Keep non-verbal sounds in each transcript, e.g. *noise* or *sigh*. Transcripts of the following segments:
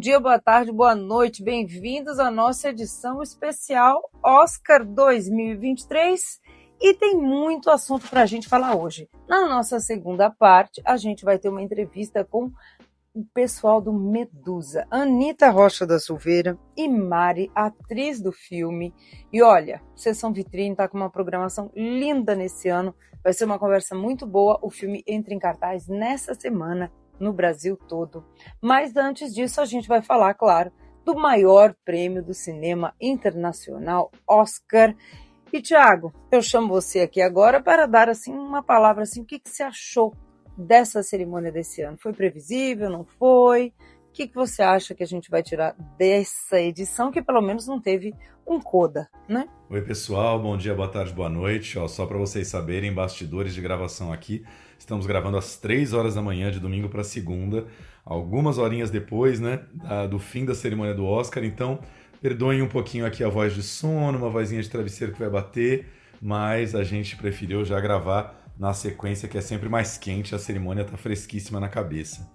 Dia, boa tarde, boa noite, bem-vindos à nossa edição especial Oscar 2023 e tem muito assunto para a gente falar hoje. Na nossa segunda parte, a gente vai ter uma entrevista com o pessoal do Medusa, Anitta Rocha da Silveira e Mari, atriz do filme. E olha, Sessão Vitrine está com uma programação linda nesse ano, vai ser uma conversa muito boa. O filme entra em cartaz nessa semana no Brasil todo. Mas antes disso, a gente vai falar, claro, do maior prêmio do cinema internacional, Oscar. E Tiago, eu chamo você aqui agora para dar assim uma palavra assim, o que, que você achou dessa cerimônia desse ano? Foi previsível, não foi? O que, que você acha que a gente vai tirar dessa edição que pelo menos não teve um coda, né? Oi pessoal, bom dia, boa tarde, boa noite. Ó, só para vocês saberem, bastidores de gravação aqui. Estamos gravando às 3 horas da manhã de domingo para segunda, algumas horinhas depois, né, da, do fim da cerimônia do Oscar. Então, perdoem um pouquinho aqui a voz de sono, uma vozinha de travesseiro que vai bater, mas a gente preferiu já gravar na sequência que é sempre mais quente, a cerimônia está fresquíssima na cabeça.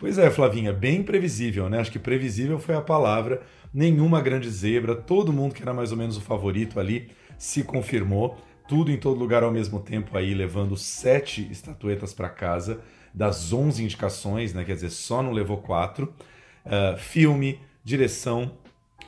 Pois é, Flavinha, bem previsível, né? Acho que previsível foi a palavra. Nenhuma grande zebra, todo mundo que era mais ou menos o favorito ali se confirmou. Tudo em todo lugar ao mesmo tempo aí, levando sete estatuetas para casa, das onze indicações, né? Quer dizer, só não levou quatro. Uh, filme, direção,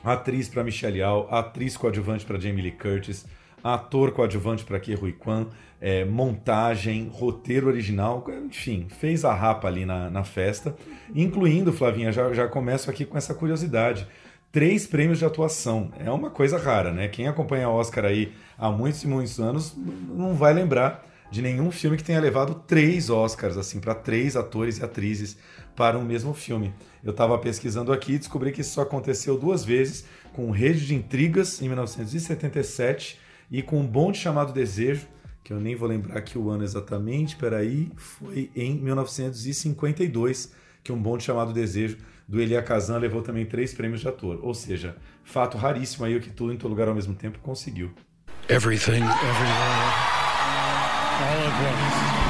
atriz para Michelle Yeoh, atriz coadjuvante para Jamie Lee Curtis, ator coadjuvante para Ke Huy Quan, é, montagem, roteiro original, enfim, fez a rapa ali na, na festa, incluindo, Flavinha, já, já começo aqui com essa curiosidade, três prêmios de atuação, é uma coisa rara, né? Quem acompanha o Oscar aí há muitos e muitos anos não vai lembrar de nenhum filme que tenha levado três Oscars, assim, para três atores e atrizes para um mesmo filme. Eu estava pesquisando aqui e descobri que isso só aconteceu duas vezes, com Rede de Intrigas, em 1977, e com Um Bonde Chamado Desejo, que eu nem vou lembrar aqui o ano exatamente, peraí, foi em 1952 que Um Bonde Chamado Desejo, do Elia Kazan, levou também três prêmios de ator. Ou seja, fato raríssimo aí o que tudo em todo lugar ao mesmo tempo conseguiu. Everything, everywhere, all at once.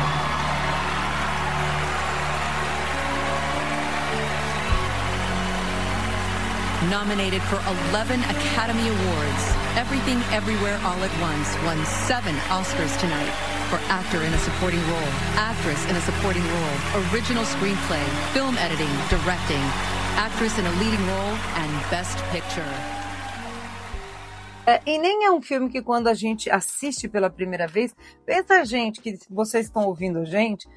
Nominated for 11 Academy Awards, Everything Everywhere All at Once won seven Oscars tonight for actor in a supporting role, actress in a supporting role, original screenplay, film editing, directing, actress in a leading role, and Best Picture. É, e nem é um filme que quando a gente assiste pela primeira vez, pensa gente que vocês estão ouvindo a gente,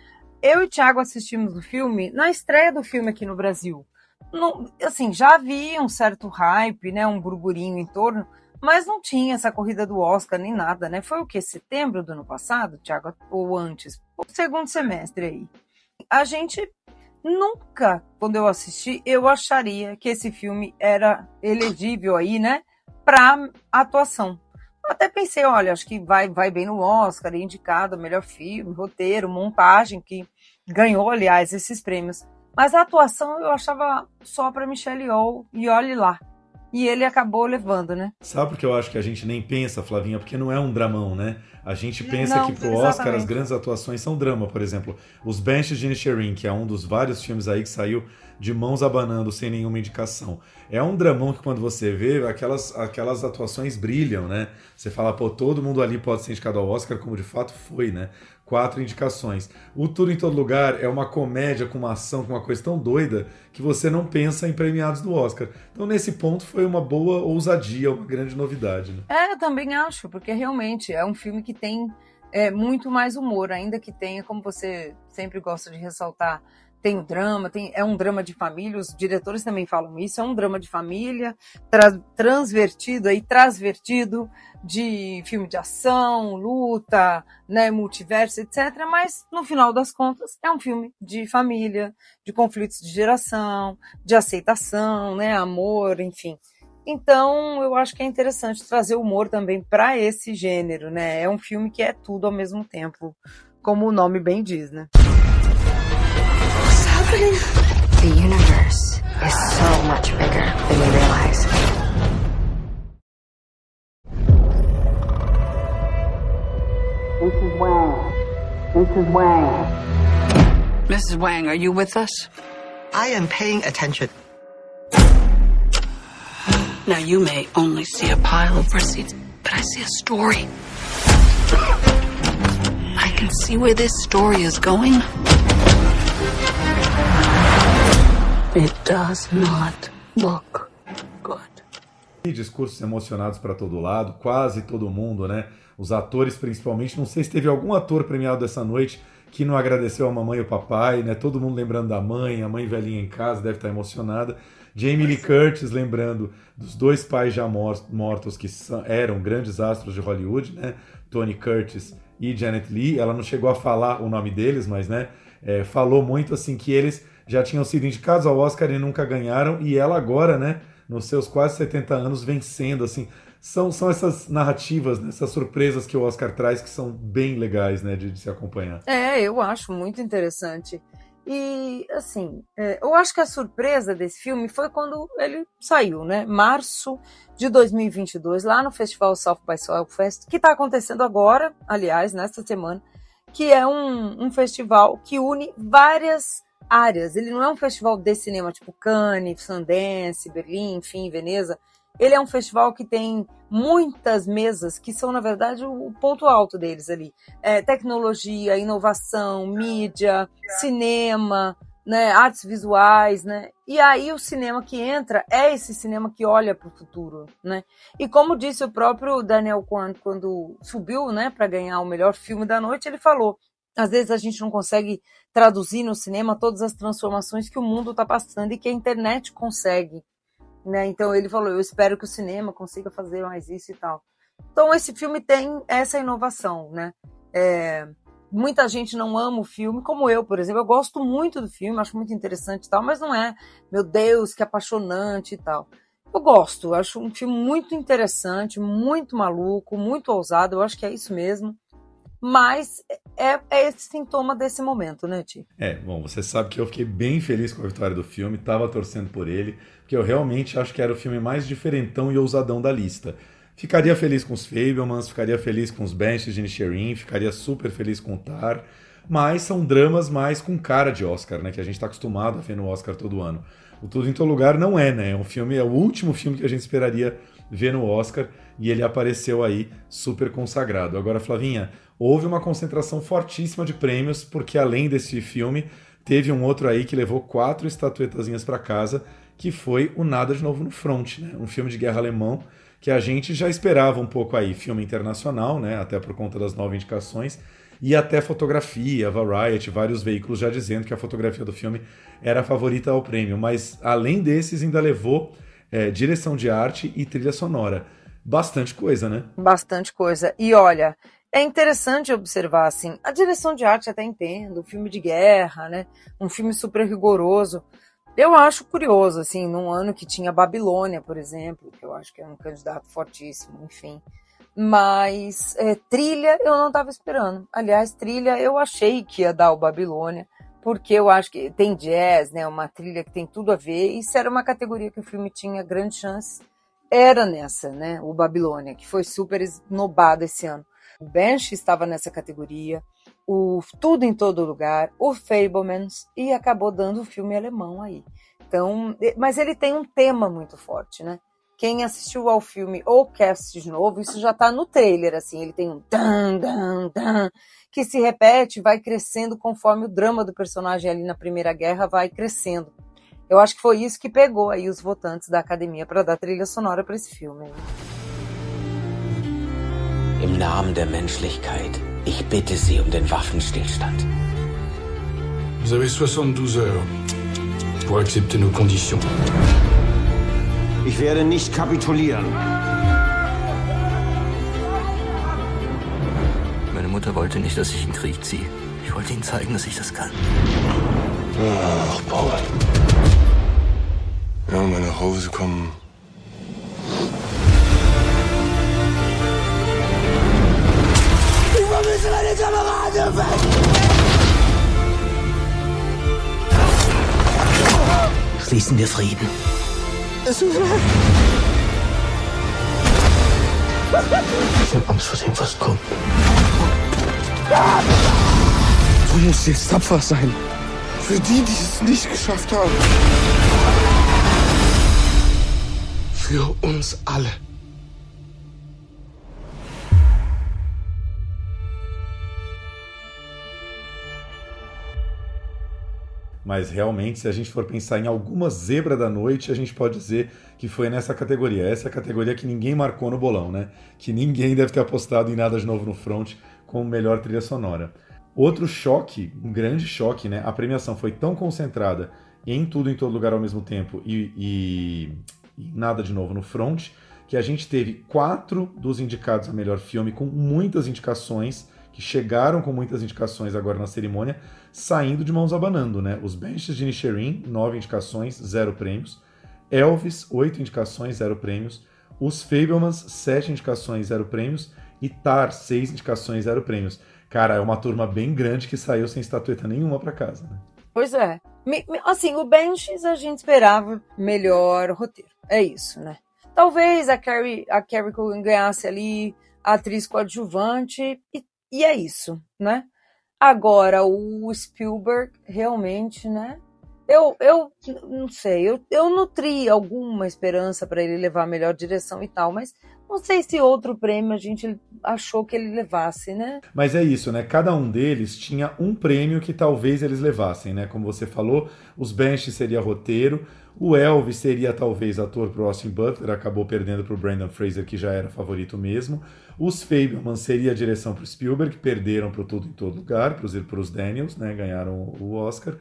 eu e o Thiago assistimos o filme na estreia do filme aqui no Brasil não, assim, já havia um certo hype, né, um burburinho em torno, mas não tinha essa corrida do Oscar nem nada, né? Foi o que? Setembro do ano passado, Thiago? Ou antes? O segundo semestre aí. A gente nunca, quando eu assisti, eu acharia que esse filme era elegível aí, né, para atuação. Até pensei, olha, acho que vai, vai bem no Oscar, indicado melhor filme, roteiro, montagem, que ganhou, aliás, esses prêmios. Mas a atuação eu achava só para Michelle Yeoh e olhe lá. E ele acabou levando, né? Sabe por que eu acho que a gente nem pensa, Flavinha? Porque não é um dramão, né? A gente pensa Não, que pro exatamente. Oscar as grandes atuações são drama, por exemplo. Os Banshees de Inisherin, que é um dos vários filmes aí que saiu de mãos abanando sem nenhuma indicação. É um dramão que quando você vê, aquelas, aquelas atuações brilham, né? Você fala, pô, todo mundo ali pode ser indicado ao Oscar, como de fato foi, né? Quatro indicações. O Tudo em Todo Lugar é uma comédia com uma ação, com uma coisa tão doida que você não pensa em premiados do Oscar. Então, nesse ponto, foi uma boa ousadia, uma grande novidade. Né? É, eu também acho, porque realmente é um filme que tem é, muito mais humor, ainda que tenha, como você sempre gosta de ressaltar, tem o drama, tem, é um drama de família, os diretores também falam isso, é um drama de família, tra, transvertido aí, transvertido de filme de ação, luta, né, multiverso, etc. Mas, no final das contas, é um filme de família, de conflitos de geração, de aceitação, né, amor, enfim. Então, eu acho que é interessante trazer humor também para esse gênero, né? É um filme que é tudo ao mesmo tempo, como o nome bem diz, né? Happening? The universe is so much bigger than you realize. Mrs. Wang. Mrs. Wang. Mrs. Wang, are you with us? I am paying attention. Now, you may only see a pile of receipts, but I see a story. I can see where this story is going. It does not look good. E discursos emocionados para todo lado, quase todo mundo, né? Os atores principalmente. Não sei se teve algum ator premiado essa noite que não agradeceu a mamãe e o papai, né? Todo mundo lembrando da mãe, a mãe velhinha em casa deve estar emocionada. Jamie Lee Curtis lembrando dos dois pais já mortos que eram grandes astros de Hollywood, né? Tony Curtis e Janet Lee. Ela não chegou a falar o nome deles, mas, né? É, falou muito assim que eles já tinham sido indicados ao Oscar e nunca ganharam, e ela agora, né, nos seus quase 70 anos, vencendo, assim, são, são essas narrativas, né, essas surpresas que o Oscar traz que são bem legais, né, de, de se acompanhar. É, eu acho muito interessante. E, assim, é, eu acho que a surpresa desse filme foi quando ele saiu, né? Março de 2022, lá no Festival South by Southwest, que está acontecendo agora, aliás, nesta semana, que é um, um festival que une várias áreas. Ele não é um festival de cinema tipo Cannes, Sundance, Berlim, enfim, Veneza. Ele é um festival que tem muitas mesas que são, na verdade, o ponto alto deles ali. É, tecnologia, inovação, mídia, cinema, né, artes visuais, né? E aí o cinema que entra é esse cinema que olha para o futuro, né? E como disse o próprio Daniel Kwan quando subiu, né, para ganhar o melhor filme da noite, ele falou: às vezes a gente não consegue traduzir no cinema todas as transformações que o mundo está passando e que a internet consegue. Né? Então ele falou: eu espero que o cinema consiga fazer mais isso e tal. Então esse filme tem essa inovação, né? É, muita gente não ama o filme, como eu, por exemplo. Eu gosto muito do filme, acho muito interessante e tal, mas não é, meu Deus, que apaixonante e tal. Eu gosto, acho um filme muito interessante, muito maluco, muito ousado. Eu acho que é isso mesmo mas é, é esse sintoma desse momento, né, Ti? É, bom, você sabe que eu fiquei bem feliz com a vitória do filme, estava torcendo por ele, porque eu realmente acho que era o filme mais diferentão e ousadão da lista. Ficaria feliz com os Fablemans, ficaria feliz com os Banshees de Nisherin, ficaria super feliz com o Tar, mas são dramas mais com cara de Oscar, né, que a gente está acostumado a ver no Oscar todo ano. O Tudo em Todo Lugar não é, né? É um filme, é o último filme que a gente esperaria ver no Oscar e ele apareceu aí super consagrado. Agora, Flavinha, houve uma concentração fortíssima de prêmios, porque além desse filme, teve um outro aí que levou quatro estatuetazinhas para casa, que foi o Nada de Novo no Front, né? um filme de guerra alemão que a gente já esperava um pouco aí, filme internacional, né? até por conta das nove indicações, e até fotografia, Variety, vários veículos já dizendo que a fotografia do filme era a favorita ao prêmio, mas além desses ainda levou é, direção de arte e trilha sonora. Bastante coisa, né? Bastante coisa. E olha, é interessante observar assim, a direção de arte até entendo, um filme de guerra, né? Um filme super rigoroso. Eu acho curioso, assim, num ano que tinha Babilônia, por exemplo, que eu acho que é um candidato fortíssimo, enfim. Mas é, trilha eu não estava esperando. Aliás, trilha eu achei que ia dar o Babilônia, porque eu acho que tem jazz, né? Uma trilha que tem tudo a ver. E se era uma categoria que o filme tinha grande chance, era nessa, né? O Babilônia, que foi super esnobado esse ano. O Bench estava nessa categoria, o Tudo em Todo Lugar, o Fablemans e acabou dando o filme alemão aí. Então, mas ele tem um tema muito forte, né? Quem assistiu ao filme ou quer assistir de novo, isso já está no trailer, assim, ele tem um dan, dan, dan, que se repete, vai crescendo conforme o drama do personagem ali na Primeira Guerra vai crescendo. Eu acho que foi isso que pegou aí os votantes da academia para dar trilha sonora para esse filme. Im Namen der Menschlichkeit, ich bitte Sie um den Waffenstillstand. Vous avez 72 heures pour accepter nos conditions. Ich werde nicht kapitulieren. Meine Mutter wollte nicht, dass ich in den Krieg ziehe. Ich wollte ihnen zeigen, dass ich das kann. Ach, Paul. Ja, mal nach Hause kommen. Vermisse meine Kameraden weg! Schließen wir Frieden. Ich habe Angst vor dem, was kommt. Du musst jetzt tapfer sein. Für die, die es nicht geschafft haben. Für uns alle. Mas realmente, se a gente for pensar em alguma zebra da noite, a gente pode dizer que foi nessa categoria. Essa é a categoria que ninguém marcou no bolão, né? Que ninguém deve ter apostado em nada de novo no front como melhor trilha sonora. Outro choque, um grande choque, né? A premiação foi tão concentrada em tudo em todo lugar ao mesmo tempo e, e, e nada de novo no front, que a gente teve quatro dos indicados a melhor filme com muitas indicações que chegaram com muitas indicações agora na cerimônia, saindo de mãos abanando, né? Os Benches de Nichiren, nove indicações, zero prêmios. Elvis, oito indicações, zero prêmios. Os Fablemans, sete indicações, zero prêmios. E Tar, seis indicações, zero prêmios. Cara, é uma turma bem grande que saiu sem estatueta nenhuma para casa, né? Pois é. Assim, o Benches a gente esperava melhor roteiro. É isso, né? Talvez a Carrie, a Carrie Cogan ganhasse ali a atriz coadjuvante e e é isso, né? Agora, o Spielberg, realmente, né? Eu, eu não sei, eu, eu nutri alguma esperança para ele levar a melhor direção e tal, mas não sei se outro prêmio a gente achou que ele levasse, né? Mas é isso, né? Cada um deles tinha um prêmio que talvez eles levassem, né? Como você falou, os Bench seria roteiro, o Elvis seria talvez ator pro Austin Butler, acabou perdendo pro Brandon Fraser, que já era favorito mesmo. Os Fableman seria a direção pro Spielberg, perderam pro Tudo em Todo Lugar, pros, pros Daniels, né? Ganharam o Oscar.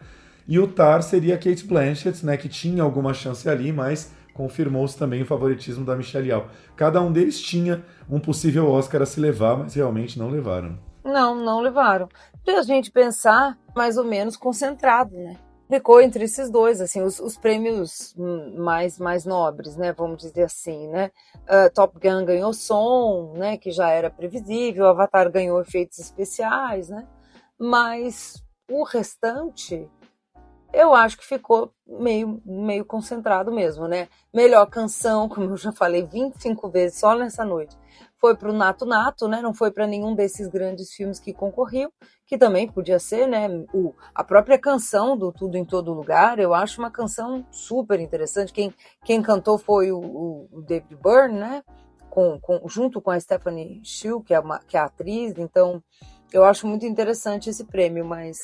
E o Tar seria Kate Blanchett, né? Que tinha alguma chance ali, mas confirmou-se também o favoritismo da Michelle Yeoh. Cada um deles tinha um possível Oscar a se levar, mas realmente não levaram. Não, não levaram. Se a gente pensar mais ou menos concentrado, né? Ficou entre esses dois, assim, os, os, prêmios mais mais nobres, né, vamos dizer assim, né, uh, Top Gun ganhou som, né, que já era previsível, Avatar ganhou efeitos especiais, né, mas o restante eu acho que ficou meio, meio concentrado mesmo, né? Melhor canção, *laughs* como eu já falei 25 vezes só nessa noite, foi para o Nato Nato, né? Não foi para nenhum desses grandes filmes que concorriam, que também podia ser, né? O, a própria canção do Tudo em Todo Lugar, eu acho uma canção super interessante. Quem, quem cantou foi o, o David Byrne, né? Com, com, junto com a Stephanie Shu, que é, uma, que é atriz, então eu acho muito interessante esse prêmio, mas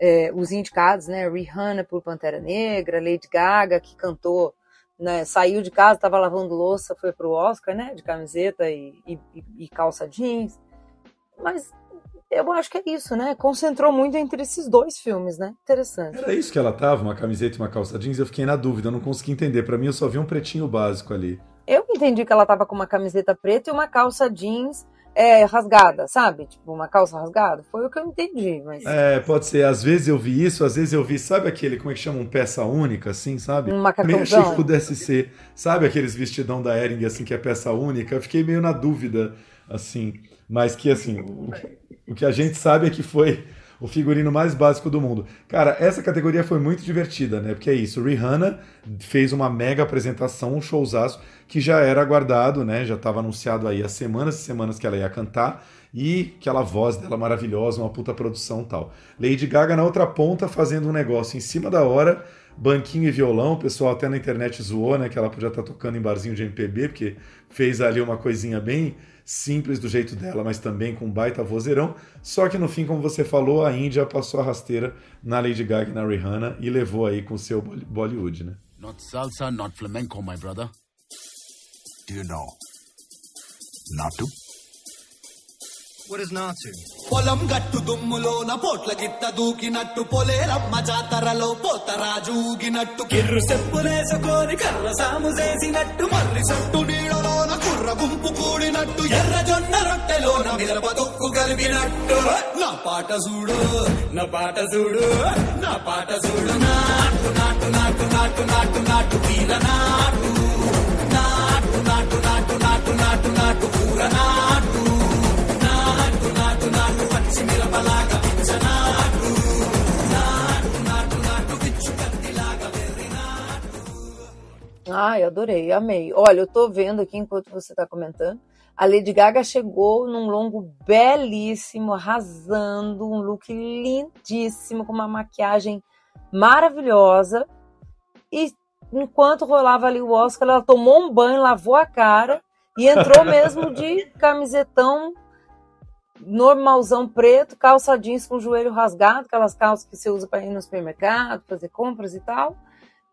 é, os indicados, né? Rihanna por Pantera Negra, Lady Gaga, que cantou, né? Saiu de casa, estava lavando louça, foi pro Oscar, né? De camiseta e, e, e, calça jeans. Mas eu acho que é isso, né? Concentrou muito entre esses dois filmes, né? Interessante. Era isso que ela tava, uma camiseta e uma calça jeans? Eu fiquei na dúvida, não consegui entender. Para mim, eu só vi um pretinho básico ali. Eu entendi que ela tava com uma camiseta preta e uma calça jeans é, rasgada, sabe? Tipo, uma calça rasgada. Foi o que eu entendi, mas... É, pode ser. Às vezes eu vi isso, às vezes eu vi, sabe aquele, como é que chama? Um peça única, assim, sabe? Um macacãozão. Meio achei que pudesse ser. Sabe aqueles vestidão da Ering, assim, que é peça única? Eu fiquei meio na dúvida, assim. Mas que, assim, o, o que a gente sabe é que foi o figurino mais básico do mundo. Cara, essa categoria foi muito divertida, né? Porque é isso, Rihanna fez uma mega apresentação, um showzaço que já era aguardado, né? Já estava anunciado aí há semanas e semanas que ela ia cantar e aquela voz dela maravilhosa, uma puta produção tal. Lady Gaga na outra ponta fazendo um negócio em cima da hora, banquinho e violão, o pessoal até na internet zoou, né? Que ela podia estar tá tocando em barzinho de MPB, porque fez ali uma coisinha bem simples do jeito dela, mas também com baita vozeirão. Só que no fim, como você falou, a Índia passou a rasteira na Lady Gaga e na Rihanna e levou aí com o seu Bollywood, né? Not salsa, not flamenco, my brother. Do you know? Not to? What is Natsu? పొలం గట్టు దుమ్ములోన పోట్ల గిట్ట దూకినట్టు పొలేరమ్మ జాతరలో పోతరాజు ఊగినట్టు. కిర్రు చెప్పులేసుకొని కర్ర సాము చేసినట్టు మర్రి సట్టు నీడలోన కుర్ర గుంపు కూడినట్టు ఎర్ర జొన్న రొట్టెలోన మిరప దొక్కు కలిపినట్టు. నా పాట చూడు నా పాట చూడు నా పాట చూడు. నాటు నాటు నాటు నాటు నాటు నాటు వీర నాటు నాటు. Ai, adorei, amei. Olha, eu tô vendo aqui enquanto você tá comentando. A Lady Gaga chegou num longo belíssimo, arrasando, um look lindíssimo, com uma maquiagem maravilhosa. E enquanto rolava ali o Oscar, ela tomou um banho, lavou a cara e entrou mesmo *laughs* de camisetão normalzão preto, calça jeans com o joelho rasgado, aquelas calças que você usa para ir no supermercado, fazer compras e tal.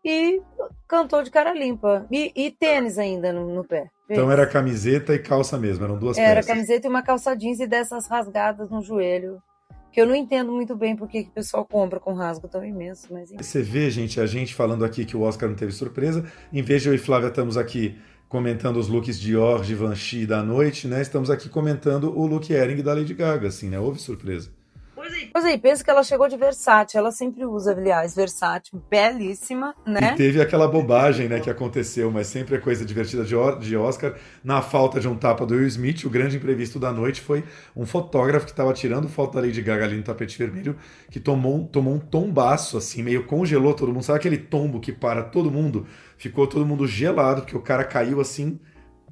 E cantou de cara limpa. E, e tênis ainda no, no pé. Então era camiseta e calça mesmo, eram duas Era peças. camiseta e uma calça jeans e dessas rasgadas no joelho. Que eu não entendo muito bem porque que o pessoal compra com rasgo tão imenso, mas. Você vê, gente, a gente falando aqui que o Oscar não teve surpresa. Em vez de eu e Flávia estamos aqui comentando os looks Dior, Givenchy da noite, né? Estamos aqui comentando o look Ering da Lady Gaga, assim, né? Houve surpresa. Pois aí, pensa que ela chegou de Versace. Ela sempre usa, aliás, Versace, belíssima, né? E teve aquela bobagem, né, que aconteceu, mas sempre é coisa divertida de, Oscar. Na falta de um tapa do Will Smith, o grande imprevisto da noite foi um fotógrafo que estava tirando foto da Lady Gaga ali no tapete vermelho, que tomou, tomou um tombaço, assim, meio congelou todo mundo. Sabe aquele tombo que para todo mundo? Ficou todo mundo gelado, porque o cara caiu assim,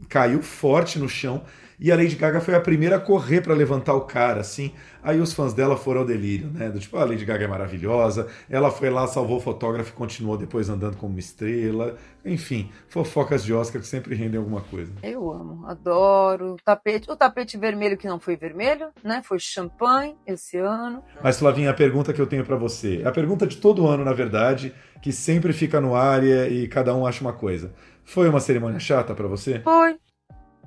caiu forte no chão. E a Lady Gaga foi a primeira a correr para levantar o cara, assim. Aí os fãs dela foram ao delírio, né? Do tipo, a Lady Gaga é maravilhosa. Ela foi lá, salvou o fotógrafo e continuou depois andando como uma estrela. Enfim, fofocas de Oscar que sempre rendem alguma coisa. Eu amo, adoro. O tapete, o tapete vermelho que não foi vermelho, né? Foi champanhe esse ano. Mas, Flavinha, a pergunta que eu tenho para você, é a pergunta de todo ano, na verdade, que sempre fica no ar e, e cada um acha uma coisa. Foi uma cerimônia chata para você? Foi.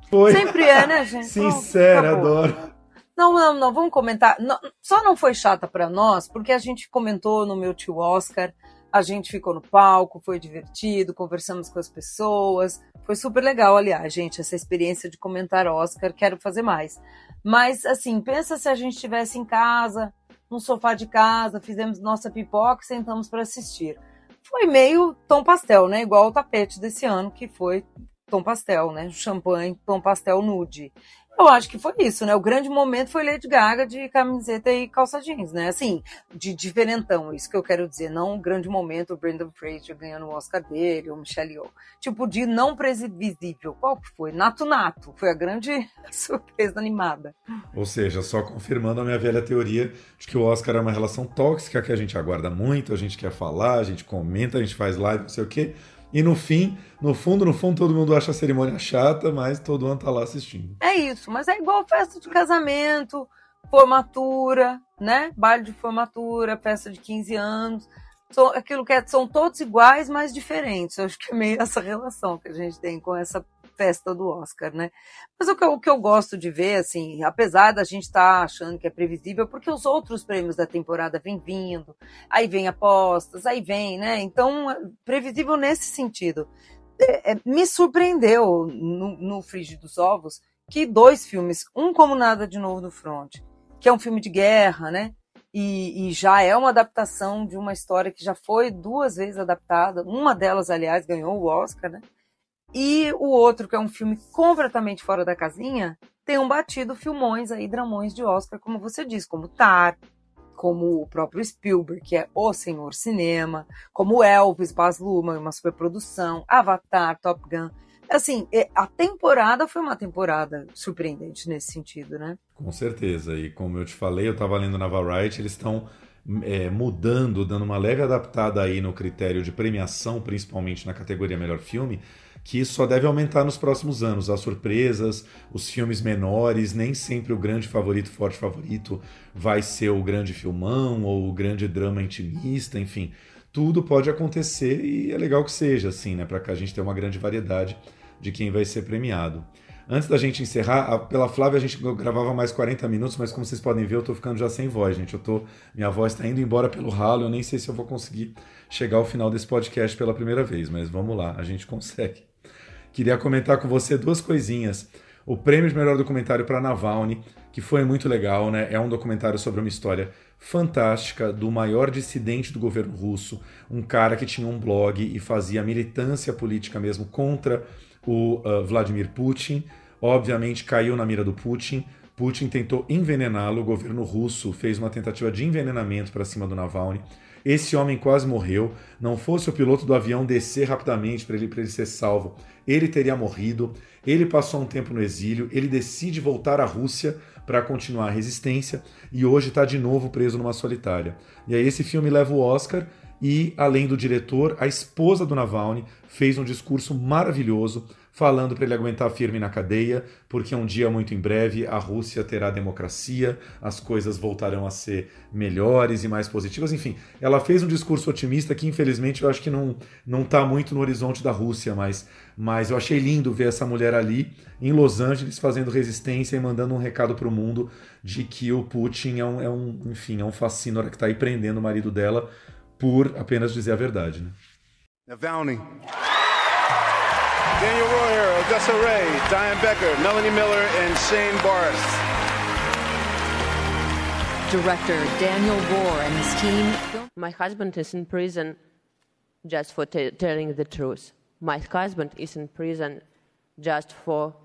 Foi. Sempre é, né, gente? Sincera, Pronto, adoro. Não, não, não, vamos comentar. Não, só não foi chata pra nós, porque a gente comentou no meu tio Oscar, a gente ficou no palco, foi divertido, conversamos com as pessoas, foi super legal, aliás, gente, essa experiência de comentar Oscar, quero fazer mais. Mas, assim, pensa se a gente estivesse em casa, no sofá de casa, fizemos nossa pipoca e sentamos para assistir. Foi meio tom pastel, né? Igual o tapete desse ano, que foi tom pastel, né? Champanhe, tom pastel nude. Eu acho que foi isso, né? O grande momento foi Lady Gaga de camiseta e calça jeans, né? Assim, de diferentão, isso que eu quero dizer. Não o grande momento, o Brendan Fraser ganhando o Oscar dele, ou Michelle Yeoh. Tipo, de não previsível. Qual que foi? Nato Nato. Foi a grande *laughs* surpresa animada. Ou seja, só confirmando a minha velha teoria de que o Oscar é uma relação tóxica que a gente aguarda muito, a gente quer falar, a gente comenta, a gente faz live, não sei o quê. E no fim, no fundo, no fundo, todo mundo acha a cerimônia chata, mas todo mundo tá lá assistindo. É isso, mas é igual festa de casamento, formatura, né? Baile de formatura, festa de 15 anos. São, aquilo que é, são todos iguais, mas diferentes. Eu acho que é meio essa relação que a gente tem com essa festa do Oscar, né? Mas o que, eu, o que eu gosto de ver, assim, apesar da gente estar tá achando que é previsível, porque os outros prêmios da temporada vêm vindo, aí vem apostas, aí vem, né? Então, previsível nesse sentido. É, é, me surpreendeu no, no dos Ovos que dois filmes, um como Nada de Novo no Front, que é um filme de guerra, né? E, e, já é uma adaptação de uma história que já foi duas vezes adaptada. Uma delas, aliás, ganhou o Oscar, né? E o outro, que é um filme completamente fora da casinha, tem um batido filmões aí, dramões de Oscar, como você diz, como Tar, como o próprio Spielberg, que é o senhor cinema, como Elvis, Baz Luhrmann, uma superprodução, Avatar, Top Gun. Assim, a temporada foi uma temporada surpreendente nesse sentido, né? Com certeza. E como eu te falei, eu estava lendo na Variety, eles estão é, mudando, dando uma leve adaptada aí no critério de premiação, principalmente na categoria Melhor Filme, que isso só deve aumentar nos próximos anos. As surpresas, os filmes menores, nem sempre o grande favorito, forte favorito, vai ser o grande filmão ou o grande drama intimista, enfim. Tudo pode acontecer e é legal que seja assim, né? Para que a gente tenha uma grande variedade de quem vai ser premiado. Antes da gente encerrar, pela Flávia a gente gravava mais 40 minutos, mas como vocês podem ver, eu tô ficando já sem voz, gente. Eu tô, minha voz está indo embora pelo ralo, eu nem sei se eu vou conseguir chegar ao final desse podcast pela primeira vez, mas vamos lá, a gente *laughs* consegue. Queria comentar com você duas coisinhas. O prêmio de melhor documentário para Navalny, que foi muito legal, né? É um documentário sobre uma história fantástica do maior dissidente do governo russo, um cara que tinha um blog e fazia militância política mesmo contra o uh, Vladimir Putin. Obviamente caiu na mira do Putin. Putin tentou envenená-lo, o governo russo fez uma tentativa de envenenamento para cima do Navalny. Esse homem quase morreu. Não fosse o piloto do avião descer rapidamente para ele, ele ser salvo, ele teria morrido. Ele passou um tempo no exílio, ele decide voltar à Rússia para continuar a resistência e hoje está de novo preso numa solitária. E aí esse filme leva o Oscar e, além do diretor, a esposa do Navalny fez um discurso maravilhoso falando para ele aguentar firme na cadeia, porque um dia muito em breve a Rússia terá democracia, as coisas voltarão a ser melhores e mais positivas. Enfim, ela fez um discurso otimista que infelizmente eu acho que não não está muito no horizonte da Rússia, mas mas eu achei lindo ver essa mulher ali em Los Angeles fazendo resistência e mandando um recado para o mundo de que o Putin é um, é um enfim é um que está aí prendendo o marido dela por apenas dizer a verdade, né? Navalny. Daniel Royer, Odessa Ray, Diane Becker, Melanie Miller, and Shane Boris. Director Daniel Rohr and his team. My husband is in prison just for t- telling the truth. My husband is in prison just for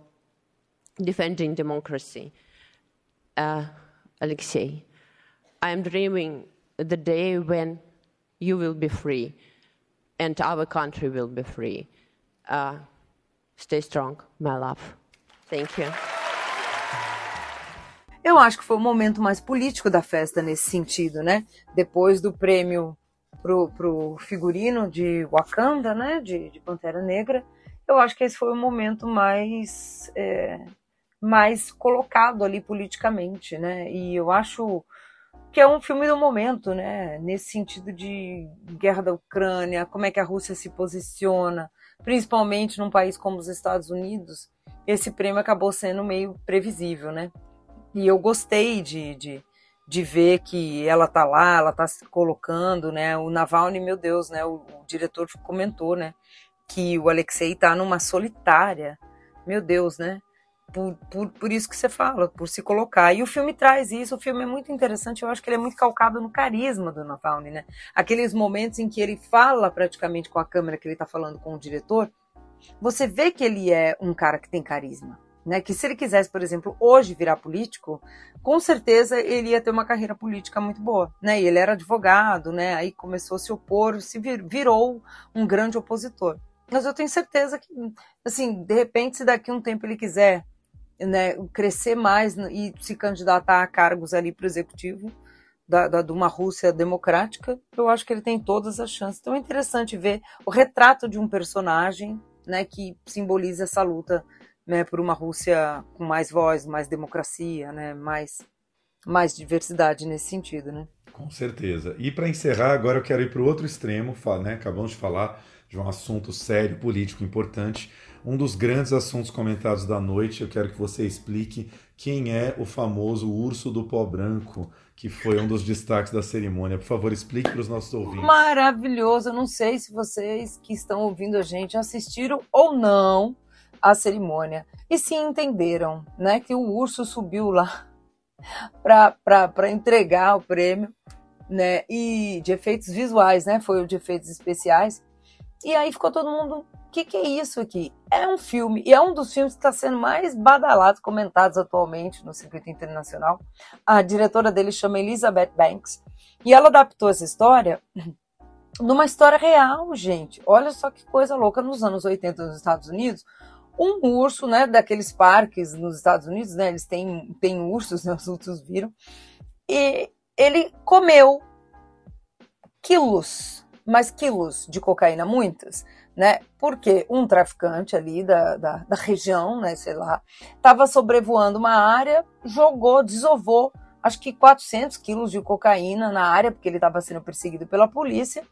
defending democracy. Uh, Alexei, I am dreaming the day when you will be free and our country will be free. Uh, Stay strong, my love. Thank you. Eu acho que foi o momento mais político da festa nesse sentido, né? Depois do prêmio pro, pro figurino de Wakanda, né? De, de Pantera Negra, eu acho que esse foi o momento mais é, mais colocado ali politicamente, né? E eu acho que é um filme do momento, né? Nesse sentido de guerra da Ucrânia, como é que a Rússia se posiciona, principalmente num país como os Estados Unidos, esse prêmio acabou sendo meio previsível, né? E eu gostei de, de, de ver que ela tá lá, ela tá se colocando, né? O Navalny, meu Deus, né? O, o diretor comentou, né? Que o Alexei tá numa solitária. Meu Deus, né? Por, por, por isso que você fala, por se colocar. E o filme traz isso, o filme é muito interessante, eu acho que ele é muito calcado no carisma do Navalny, né? Aqueles momentos em que ele fala praticamente com a câmera que ele está falando com o diretor, você vê que ele é um cara que tem carisma. Né, que se ele quisesse, por exemplo, hoje virar político, com certeza ele ia ter uma carreira política muito boa, né? E ele era advogado, né? Aí começou a se opor, se vir, virou um grande opositor. Mas eu tenho certeza que, assim, de repente, se daqui a um tempo ele quiser né, crescer mais e se candidatar a cargos ali para o executivo da, da, de uma Rússia democrática, eu acho que ele tem todas as chances. Então é interessante ver o retrato de um personagem né, que simboliza essa luta né, por uma Rússia com mais voz, mais democracia, né, mais, mais diversidade nesse sentido. Né? Com certeza. E para encerrar, agora eu quero ir para o outro extremo, né, acabamos de falar de um assunto sério, político, importante um dos grandes assuntos comentados da noite. Eu quero que você explique quem é o famoso urso do pó branco, que foi um dos destaques da cerimônia. Por favor, explique para os nossos ouvintes. Maravilhoso. Eu não sei se vocês que estão ouvindo a gente assistiram ou não a cerimônia e se entenderam, né, que o urso subiu lá *laughs* para entregar o prêmio, né, e de efeitos visuais, né, foi o de efeitos especiais. E aí ficou todo mundo o que, que, é isso aqui? É um filme, e é um dos filmes que está sendo mais badalados, comentados atualmente no circuito internacional. A diretora dele chama Elizabeth Banks, e ela adaptou essa história *clears throat* numa história real, gente. Olha só que coisa louca, nos anos 80 nos Estados Unidos, um urso, né, daqueles parques nos Estados Unidos, né, eles têm, têm ursos, *laughs* né, os ursos viram, e ele comeu quilos, mas quilos de cocaína, muitas, né? Porque um traficante ali da, da, da região, né, sei lá, estava sobrevoando uma área, jogou, desovou, acho que 400 quilos de cocaína na área, porque ele estava sendo perseguido pela polícia.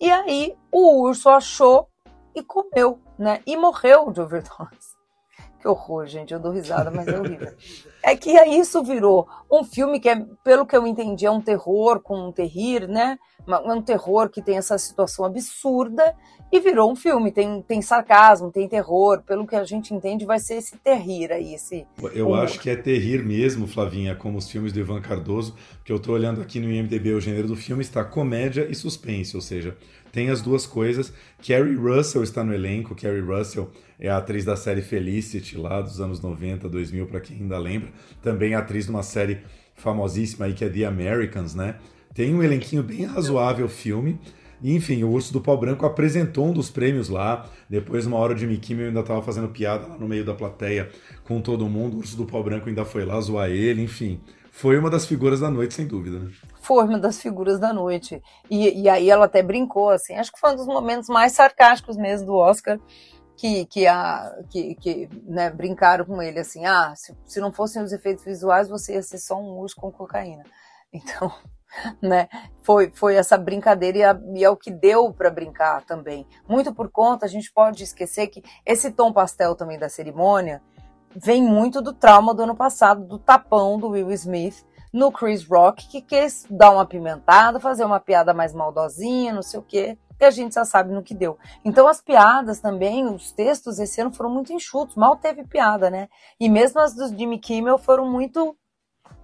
E aí o urso achou e comeu, né? E morreu de overdose. *laughs* Que horror, gente. Eu dou risada, mas é horrível. *laughs* É que isso virou um filme que, é, pelo que eu entendi, é um terror com um terrir, né? Um terror que tem essa situação absurda e virou um filme. Tem, tem sarcasmo, tem terror. Pelo que a gente entende, vai ser esse terrir aí. Esse eu humor. acho que é terrir mesmo, Flavinha, como os filmes do Ivan Cardoso, que eu estou olhando aqui no IMDB, o gênero do filme está comédia e suspense, ou seja, tem as duas coisas. Carrie Russell está no elenco. Carrie Russell é a atriz da série Felicity, lá dos anos 90, 2000, para quem ainda lembra. Também atriz de uma série famosíssima aí que é The Americans, né? Tem um elenquinho bem razoável filme. Enfim, o Urso do Pau Branco apresentou um dos prêmios lá. Depois, uma hora de Mickey, ainda estava fazendo piada lá no meio da plateia com todo mundo. O Urso do Pau Branco ainda foi lá zoar ele, enfim. Foi uma das figuras da noite, sem dúvida. Né? Foi uma das figuras da noite. E, e aí ela até brincou, assim. Acho que foi um dos momentos mais sarcásticos mesmo do Oscar. Que, que, a, que, que né, brincaram com ele assim: ah, se, se não fossem os efeitos visuais, você ia ser só um urso com cocaína. *laughs* Então, né? Foi, foi essa brincadeira e, e é o que deu para brincar também. Muito por conta, a gente pode esquecer que esse tom pastel também da cerimônia vem muito do trauma do ano passado, do tapão do Will Smith no Chris Rock, que quis dar uma pimentada, fazer uma piada mais maldosinha, não sei o quê, e a gente já sabe no que deu. Então as piadas também, os textos esse ano foram muito enxutos, mal teve piada, né? E mesmo as do Jimmy Kimmel foram muito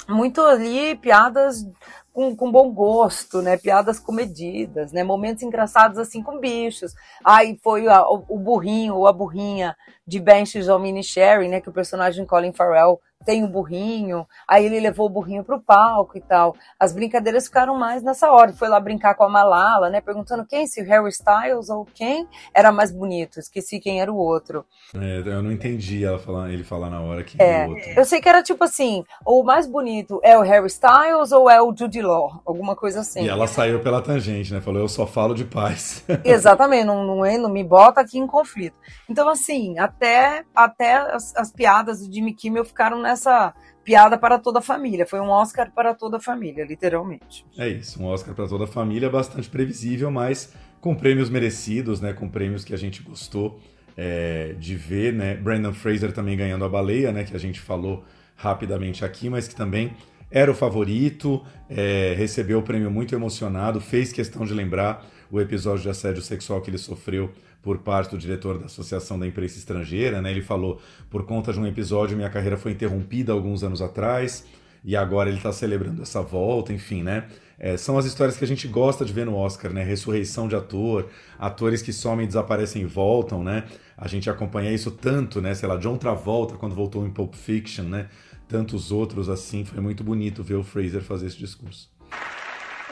muito ali piadas com, com, bom gosto, né? Piadas comedidas, né? Momentos engraçados assim com bichos. Aí foi a, o, burrinho ou a burrinha de Benches ou Mini Sherry, né? Que o personagem Colin Farrell tem o um burrinho, aí ele levou o burrinho pro palco e tal. As brincadeiras ficaram mais nessa hora. Foi lá brincar com a Malala, né? Perguntando quem, se o Harry Styles ou quem era mais bonito. Esqueci quem era o outro. É, eu não entendi ela falar, ele falar na hora que é, o outro. Eu sei que era tipo assim, o mais bonito é o Harry Styles ou é o Judy Law, alguma coisa assim. E ela saiu pela tangente, né? Falou, eu só falo de paz. *laughs* Exatamente, não, não, não me bota aqui em conflito. Então, assim, até, até as, as piadas do Jimmy Kimmel ficaram nessa essa piada para toda a família. Foi um Oscar para toda a família, literalmente. É isso, um Oscar para toda a família, bastante previsível, mas com prêmios merecidos, né? Com prêmios que a gente gostou é, de ver, né? Brandon Fraser também ganhando a baleia, né? Que a gente falou rapidamente aqui, mas que também era o favorito, é, recebeu o prêmio muito emocionado, fez questão de lembrar o episódio de assédio sexual que ele sofreu por parte do diretor da Associação da Imprensa Estrangeira. Né? Ele falou: por conta de um episódio, minha carreira foi interrompida alguns anos atrás e agora ele está celebrando essa volta, enfim, né? É, são as histórias que a gente gosta de ver no Oscar, né? Ressurreição de ator, atores que somem, desaparecem e voltam, né? A gente acompanha isso tanto, né? Sei lá, John Travolta quando voltou em Pulp Fiction, né? Tantos outros assim, foi muito bonito ver o Fraser fazer esse discurso.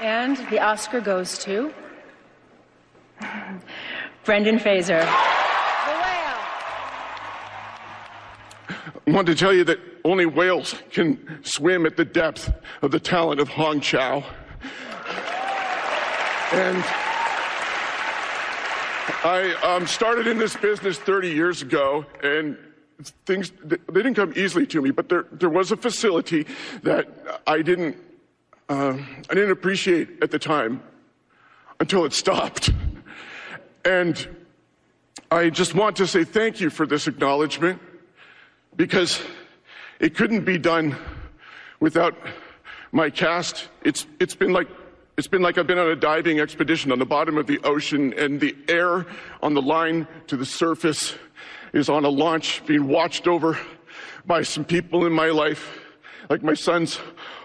And the Oscar goes to Brendan Fraser. The whale. I want to tell you that only whales can swim at the depth of the talent of Hong Chow. And I um, started in this business 30 years ago, and things they didn't come easily to me. But there there was a facility that I didn't uh, I didn't appreciate at the time until it stopped. And I just want to say thank you for this acknowledgement because it couldn't be done without my cast. It's, it's been like it's been like I've been on a diving expedition on the bottom of the ocean, and the air on the line to the surface is on a launch being watched over by some people in my life, like my sons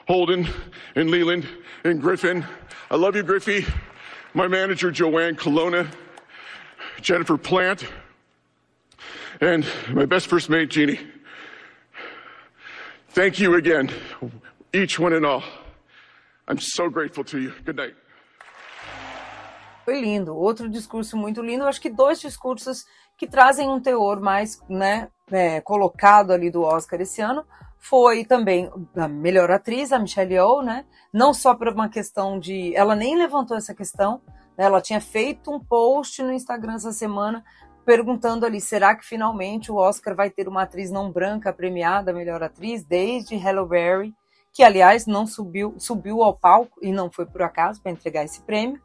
Holden and Leland and Griffin. I love you, Griffey. My manager, Joanne Colonna. Jennifer Plant, and my best first mate, Jeannie. Thank you again, each one and all. I'm so grateful to you. Good night. Foi lindo. Outro discurso muito lindo. acho que dois discursos que trazem um teor mais né, é, colocado ali do Oscar esse ano. Foi também a melhor atriz, a Michelle Yeoh, né? Não só por uma questão de. Ela nem levantou essa questão? Ela tinha feito um post no Instagram essa semana perguntando ali: será que finalmente o Oscar vai ter uma atriz não branca premiada, melhor atriz, desde Hello Berry, que aliás não subiu, subiu ao palco e não foi por acaso para entregar esse prêmio.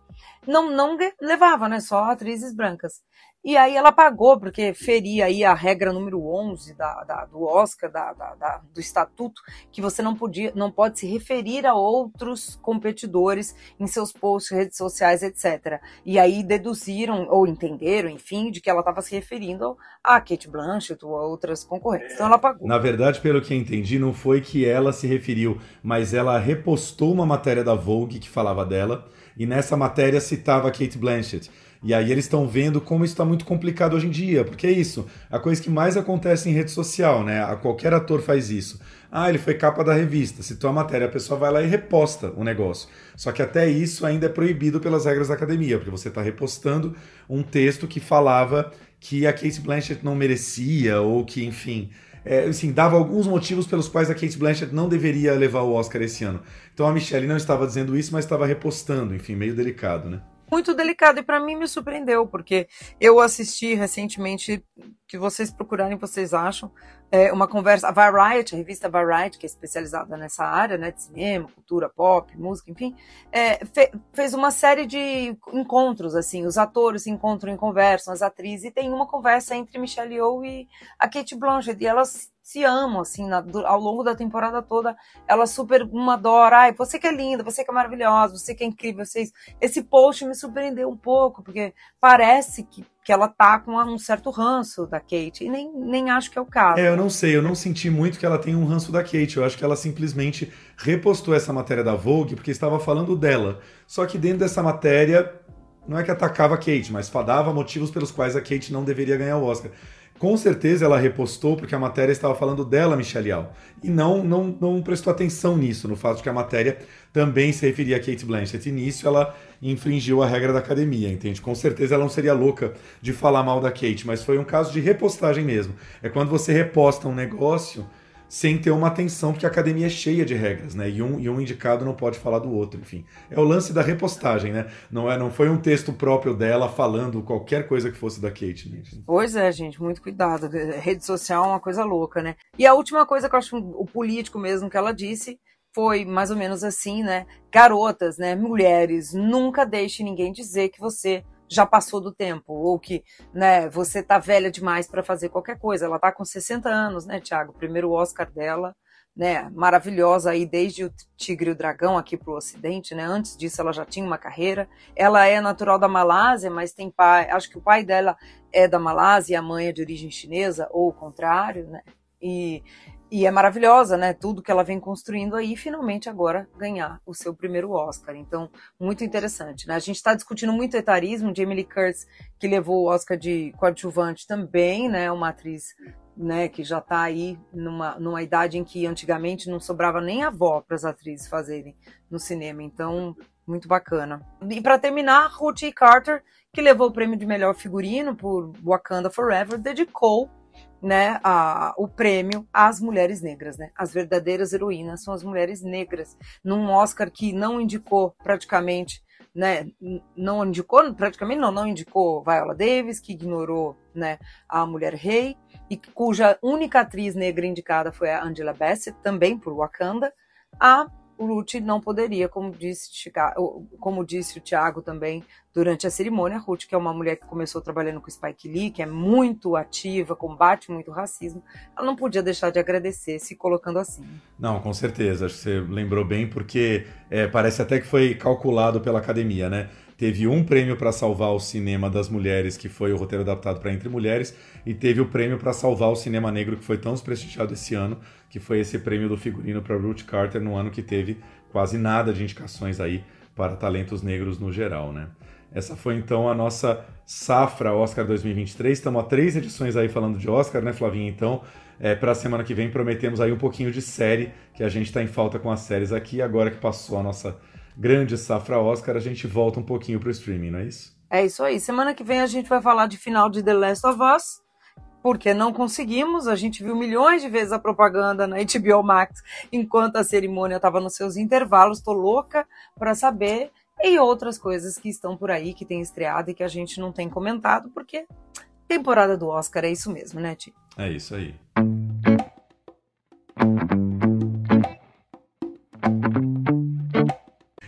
não, não levava, né? Só atrizes brancas. E aí ela pagou, porque feria aí a regra número 11 da, da do Oscar, da, da, do estatuto, que você não, podia, não pode se referir a outros competidores em seus posts, redes sociais, etc. E aí deduziram, ou entenderam, enfim, de que ela estava se referindo a Kate Blanchett ou a outras concorrentes. Então ela pagou. Na verdade, pelo que entendi, não foi que ela se referiu, mas ela repostou uma matéria da Vogue que falava dela, e nessa matéria citava Kate Blanchett. E aí eles estão vendo como isso está muito complicado hoje em dia, porque é isso, a coisa que mais acontece em rede social, né? Qualquer ator faz isso. Ah, ele foi capa da revista. Se a matéria, a pessoa vai lá e reposta o negócio. Só que até isso ainda é proibido pelas regras da academia, porque você está repostando um texto que falava que a Kate Blanchett não merecia, ou que, enfim, é, assim, dava alguns motivos pelos quais a Kate Blanchett não deveria levar o Oscar esse ano. Então a Michelle não estava dizendo isso, mas estava repostando, enfim, meio delicado, né? Muito delicado e para mim me surpreendeu, porque eu assisti recentemente, que vocês procurarem, vocês acham, é, uma conversa, a Variety, a revista Variety, que é especializada nessa área, né, de cinema, cultura pop, música, enfim, é, fe, fez uma série de encontros, assim, os atores se encontram em conversam, as atrizes, e tem uma conversa entre Michelle Yeoh e a Kate Blanchett, e elas se amam, assim, na, ao longo da temporada toda. Ela super uma adora. Ai, você que é linda, você que é maravilhosa, você que é incrível. Vocês... Esse post me surpreendeu um pouco, porque parece que, que ela tá com um certo ranço da Kate. E nem, nem acho que é o caso. É, eu não sei, eu não senti muito que ela tem um ranço da Kate. Eu acho que ela simplesmente repostou essa matéria da Vogue porque estava falando dela. Só que dentro dessa matéria. Não é que atacava a Kate, mas dava motivos pelos quais a Kate não deveria ganhar o Oscar. Com certeza ela repostou porque a matéria estava falando dela, Michelle Yeoh, e não, não, não prestou atenção nisso, no fato de que a matéria também se referia a Kate Blanchett. E nisso ela infringiu a regra da academia, entende? Com certeza ela não seria louca de falar mal da Kate, mas foi um caso de repostagem mesmo. É quando você reposta um negócio sem ter uma atenção, porque a academia é cheia de regras, né? E um, e um indicado não pode falar do outro, enfim. É o lance da repostagem, né? Não, é, não foi um texto próprio dela falando qualquer coisa que fosse da Kate. Né? Pois é, gente, muito cuidado. Rede social é uma coisa louca, né? E a última coisa que eu acho o político mesmo que ela disse foi mais ou menos assim, né? Garotas, né? Mulheres, nunca deixe ninguém dizer que você já passou do tempo, ou que né, você tá velha demais para fazer qualquer coisa. Ela tá com 60 anos, né, Tiago? Primeiro Oscar dela, né, maravilhosa aí desde o Tigre e o Dragão aqui pro Ocidente, né? Antes disso ela já tinha uma carreira. Ela é natural da Malásia, mas tem pai, acho que o pai dela é da Malásia e a mãe é de origem chinesa, ou o contrário, né? E e é maravilhosa, né? Tudo que ela vem construindo aí, finalmente agora ganhar o seu primeiro Oscar. Então, muito interessante, né? A gente está discutindo muito etarismo. Jamie Lee Curtis, que levou o Oscar de coadjuvante também, né? Uma atriz né, que já está aí numa, numa idade em que antigamente não sobrava nem avó para as atrizes fazerem no cinema. Então, muito bacana. E para terminar, Ruth Carter, que levou o prêmio de melhor figurino por Wakanda Forever, dedicou né, a, o prêmio às mulheres negras, né? As verdadeiras heroínas são as mulheres negras. Num Oscar que não indicou praticamente, né, não indicou, praticamente não, não indicou Viola Davis, que ignorou, né, a Mulher Rei, e cuja única atriz negra indicada foi a Angela Bassett, também por Wakanda, a o Ruth não poderia, como disse, como disse o Tiago também durante a cerimônia, a Ruth, que é uma mulher que começou trabalhando com Spike Lee, que é muito ativa, combate muito o racismo, ela não podia deixar de agradecer, se colocando assim. Não, com certeza, acho que você lembrou bem, porque é, parece até que foi calculado pela academia, né? Teve um prêmio para salvar o cinema das mulheres, que foi o roteiro adaptado para Entre Mulheres, e teve o prêmio para salvar o cinema negro, que foi tão desprestigiado esse ano, que foi esse prêmio do figurino para Ruth Carter, no ano que teve quase nada de indicações aí para talentos negros no geral, né? Essa foi então a nossa safra Oscar 2023. Estamos a três edições aí falando de Oscar, né, Flavinha? Então, é, para a semana que vem prometemos aí um pouquinho de série, que a gente está em falta com as séries aqui. Agora que passou a nossa grande safra Oscar, a gente volta um pouquinho pro streaming, não é isso? É isso aí. Semana que vem a gente vai falar de final de The Last of Us, porque não conseguimos. A gente viu milhões de vezes a propaganda na HBO Max enquanto a cerimônia estava nos seus intervalos. Tô louca para saber. E outras coisas que estão por aí, que tem estreado e que a gente não tem comentado, porque temporada do Oscar é isso mesmo, né, Ti? É isso aí.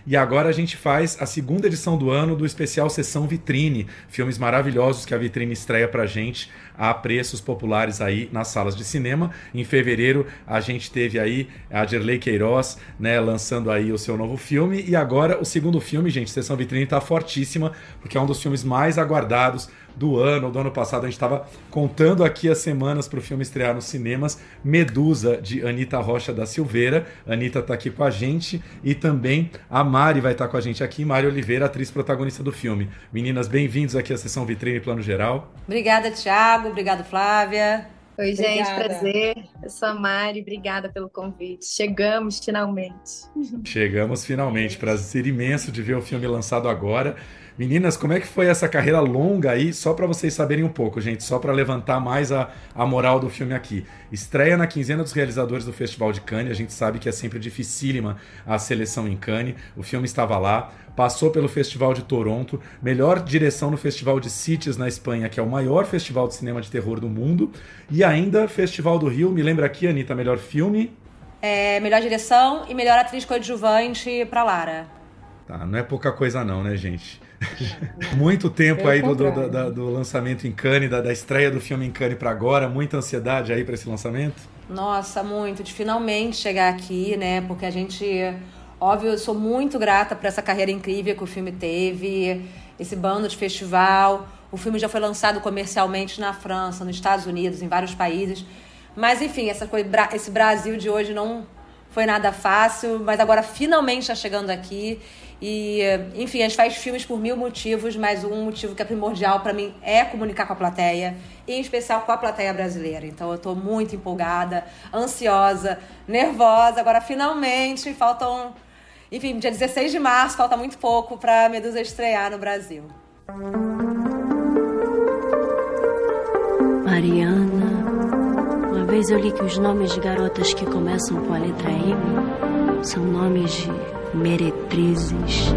E agora a gente faz a segunda edição do ano do especial Sessão Vitrine, filmes maravilhosos que a Vitrine estreia pra gente a preços populares aí nas salas de cinema. Em fevereiro a gente teve aí a Dirley Queiroz, né, lançando aí o seu novo filme e agora o segundo filme, gente, Sessão Vitrine tá fortíssima, porque é um dos filmes mais aguardados do ano, do ano passado. A gente estava contando aqui as semanas para o filme estrear nos cinemas. Medusa, de Anitta Rocha da Silveira. Anitta está aqui com a gente. E também a Mari vai estar tá com a gente aqui. Mari Oliveira, atriz protagonista do filme. Meninas, bem-vindos aqui à sessão Vitrine Plano Geral. Obrigada, Thiago. Obrigado, Flávia. Oi, gente, Obrigada. prazer. Eu sou a Mari, obrigada pelo convite. Chegamos finalmente. Chegamos finalmente. Prazer imenso de ver o filme lançado agora. Meninas, como é que foi essa carreira longa aí? Só para vocês saberem um pouco, gente, só para levantar mais a, a moral do filme aqui. Estreia na quinzena dos realizadores do Festival de Cannes. A gente sabe que é sempre dificílima a seleção em Cannes. O filme estava lá, passou pelo Festival de Toronto, melhor direção no Festival de Cities na Espanha, que é o maior festival de cinema de terror do mundo, e ainda Festival do Rio. Me lembra aqui, Anitta, melhor filme. É, melhor direção e melhor atriz coadjuvante para Lara. Tá, não é pouca coisa não, né, gente? *laughs* Muito tempo aí do, do, do, do, lançamento em Cannes, da, da, estreia do filme em Cannes para agora, muita ansiedade aí para esse lançamento? Nossa, muito, de finalmente chegar aqui, né? Porque a gente, óbvio, eu sou muito grata por essa carreira incrível que o filme teve, esse bando de festival. O filme já foi lançado comercialmente na França, nos Estados Unidos, em vários países. Mas enfim, essa coisa, esse Brasil de hoje não foi nada fácil, mas agora finalmente está chegando aqui. E, enfim, a gente faz filmes por mil motivos, mas um motivo que é primordial para mim é comunicar com a plateia, em especial com a plateia brasileira. Então eu estou muito empolgada, ansiosa, nervosa. Agora, finalmente, faltam. Enfim, dia 16 de março, falta muito pouco para Medusa estrear no Brasil. Mariana. Uma vez eu li que os nomes de garotas que começam com a letra M são nomes de meretrizes,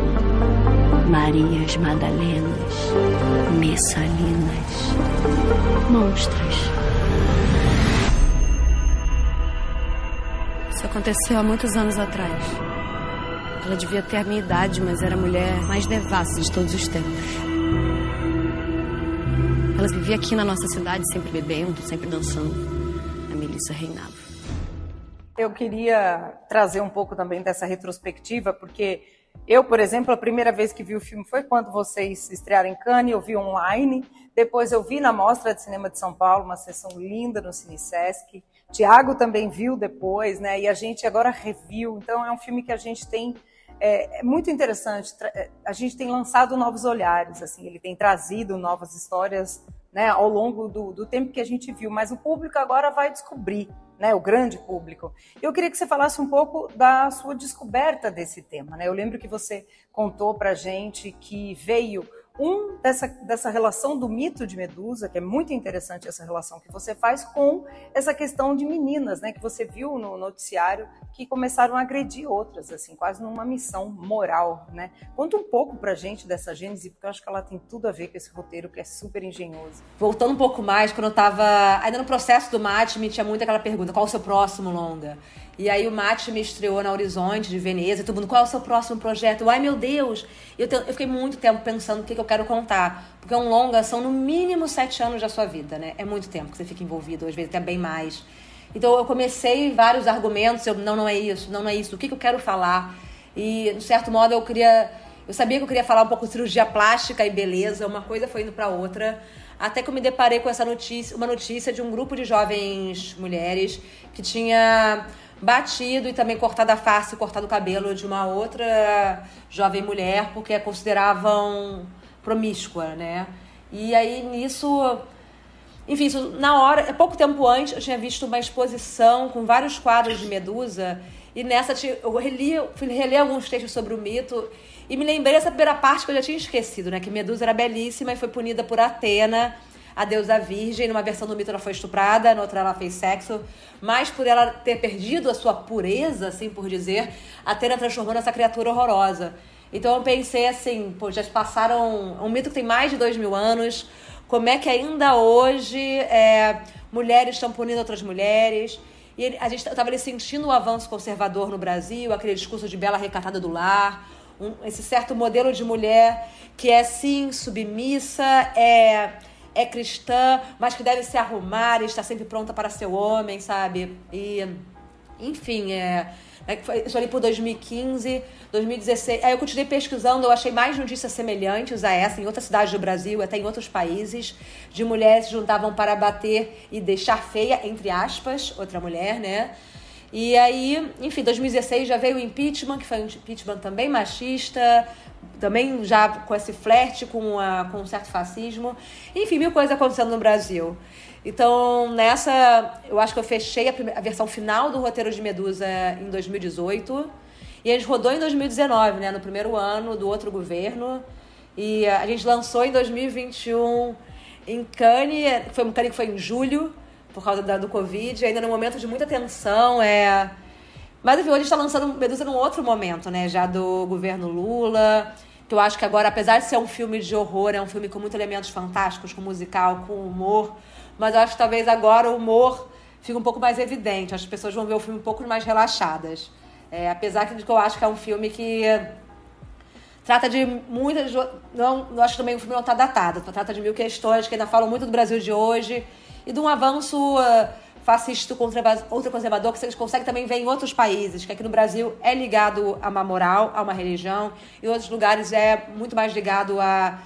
Marias Madalenas, Messalinas, monstros. Isso aconteceu há muitos anos atrás. Ela devia ter a minha idade, mas era a mulher mais devassa de todos os tempos. Ela vivia aqui na nossa cidade, sempre bebendo, sempre dançando. A Melissa reinava. Eu queria trazer um pouco também dessa retrospectiva, porque eu, por exemplo, a primeira vez que vi o filme foi quando vocês estrearam em Cannes, eu vi online, depois eu vi na Mostra de Cinema de São Paulo, uma sessão linda no Cine Sesc. Tiago também viu depois, né? E a gente agora reviu. Então é um filme que a gente tem é, é, muito interessante. É, a gente tem lançado novos olhares, assim, ele tem trazido novas histórias né, ao longo do, do tempo que a gente viu, mas o público agora vai descobrir né, o grande público. Eu queria que você falasse um pouco da sua descoberta desse tema. Né? Eu lembro que você contou para gente que veio um dessa, dessa relação do mito de Medusa, que é muito interessante essa relação que você faz com essa questão de meninas, né, que você viu no noticiário que começaram a agredir outras, assim, quase numa missão moral, né? Conta um pouco pra gente dessa gênese, porque eu acho que ela tem tudo a ver com esse roteiro que é super engenhoso. Voltando um pouco mais, quando eu tava ainda no processo do mate, me tinha muito aquela pergunta, qual o seu próximo longa? E aí o Mate me estreou na Horizonte de Veneza, todo mundo, qual é o seu próximo projeto? Ai meu Deus! Eu, te, eu fiquei muito tempo pensando o que, que eu quero contar. Porque um longa são no mínimo sete anos da sua vida, né? É muito tempo que você fica envolvido, às vezes até bem mais. Então eu comecei vários argumentos, eu, não, não é isso, não, não é isso, o que, que eu quero falar? E, de certo modo, eu queria. Eu sabia que eu queria falar um pouco de cirurgia plástica e beleza, uma coisa foi indo para outra. Até que eu me deparei com essa notícia, uma notícia de um grupo de jovens mulheres que tinha batido e também cortado a face cortado o cabelo de uma outra jovem mulher, porque a consideravam promíscua, né? E aí nisso. Enfim, isso, na hora, pouco tempo antes, eu tinha visto uma exposição com vários quadros de Medusa, e nessa eu reli, reler alguns textos sobre o mito, e me lembrei dessa primeira parte que eu já tinha esquecido, né? Que Medusa era belíssima e foi punida por Atena a deusa virgem. Numa versão do mito ela foi estuprada, na outra ela fez sexo. Mas por ela ter perdido a sua pureza, assim por dizer, Atena transformou nessa criatura horrorosa. Então eu pensei assim, pô, já passaram. Um mito que tem mais de dois mil anos. Como é que ainda hoje é, mulheres estão punindo outras mulheres? E a gente estava sentindo o avanço conservador no Brasil, aquele discurso de bela recatada do lar, um, esse certo modelo de mulher que é sim submissa, é é cristã, mas que deve se arrumar e está sempre pronta para ser homem, sabe? E enfim, é isso ali por 2015, 2016. Aí eu continuei pesquisando, eu achei mais notícias semelhantes a essa em outras cidades do Brasil, até em outros países, de mulheres se juntavam para bater e deixar feia, entre aspas, outra mulher, né? E aí, enfim, 2016 já veio o impeachment, que foi um impeachment também machista, também já com esse flerte com, a, com um certo fascismo. Enfim, mil coisas acontecendo no Brasil. Então, nessa, eu acho que eu fechei a, a, versão final do roteiro de Medusa em 2018. E a gente rodou em 2019, né? No primeiro ano do outro governo. E a gente lançou em 2021 em Cannes. Foi um Cannes que foi em julho, por causa da, do Covid. Ainda no momento de muita tensão. É... Mas, enfim, hoje está lançando Medusa num outro momento, né? Já do governo Lula que eu acho que agora, apesar de ser um filme de horror, é um filme com muitos elementos fantásticos, com musical, com humor, mas eu acho que talvez agora o humor fica um pouco mais evidente. As pessoas vão ver o filme um pouco mais relaxadas. É, apesar de que eu acho que é um filme que trata de muitas. Não, eu acho que também o filme não está datado. Trata de mil questões que ainda falam muito do Brasil de hoje e de um avanço uh, fascista ultraconservador que vocês conseguem também ver em outros países, que aqui no Brasil é ligado a uma moral, a uma religião, em outros lugares é muito mais ligado à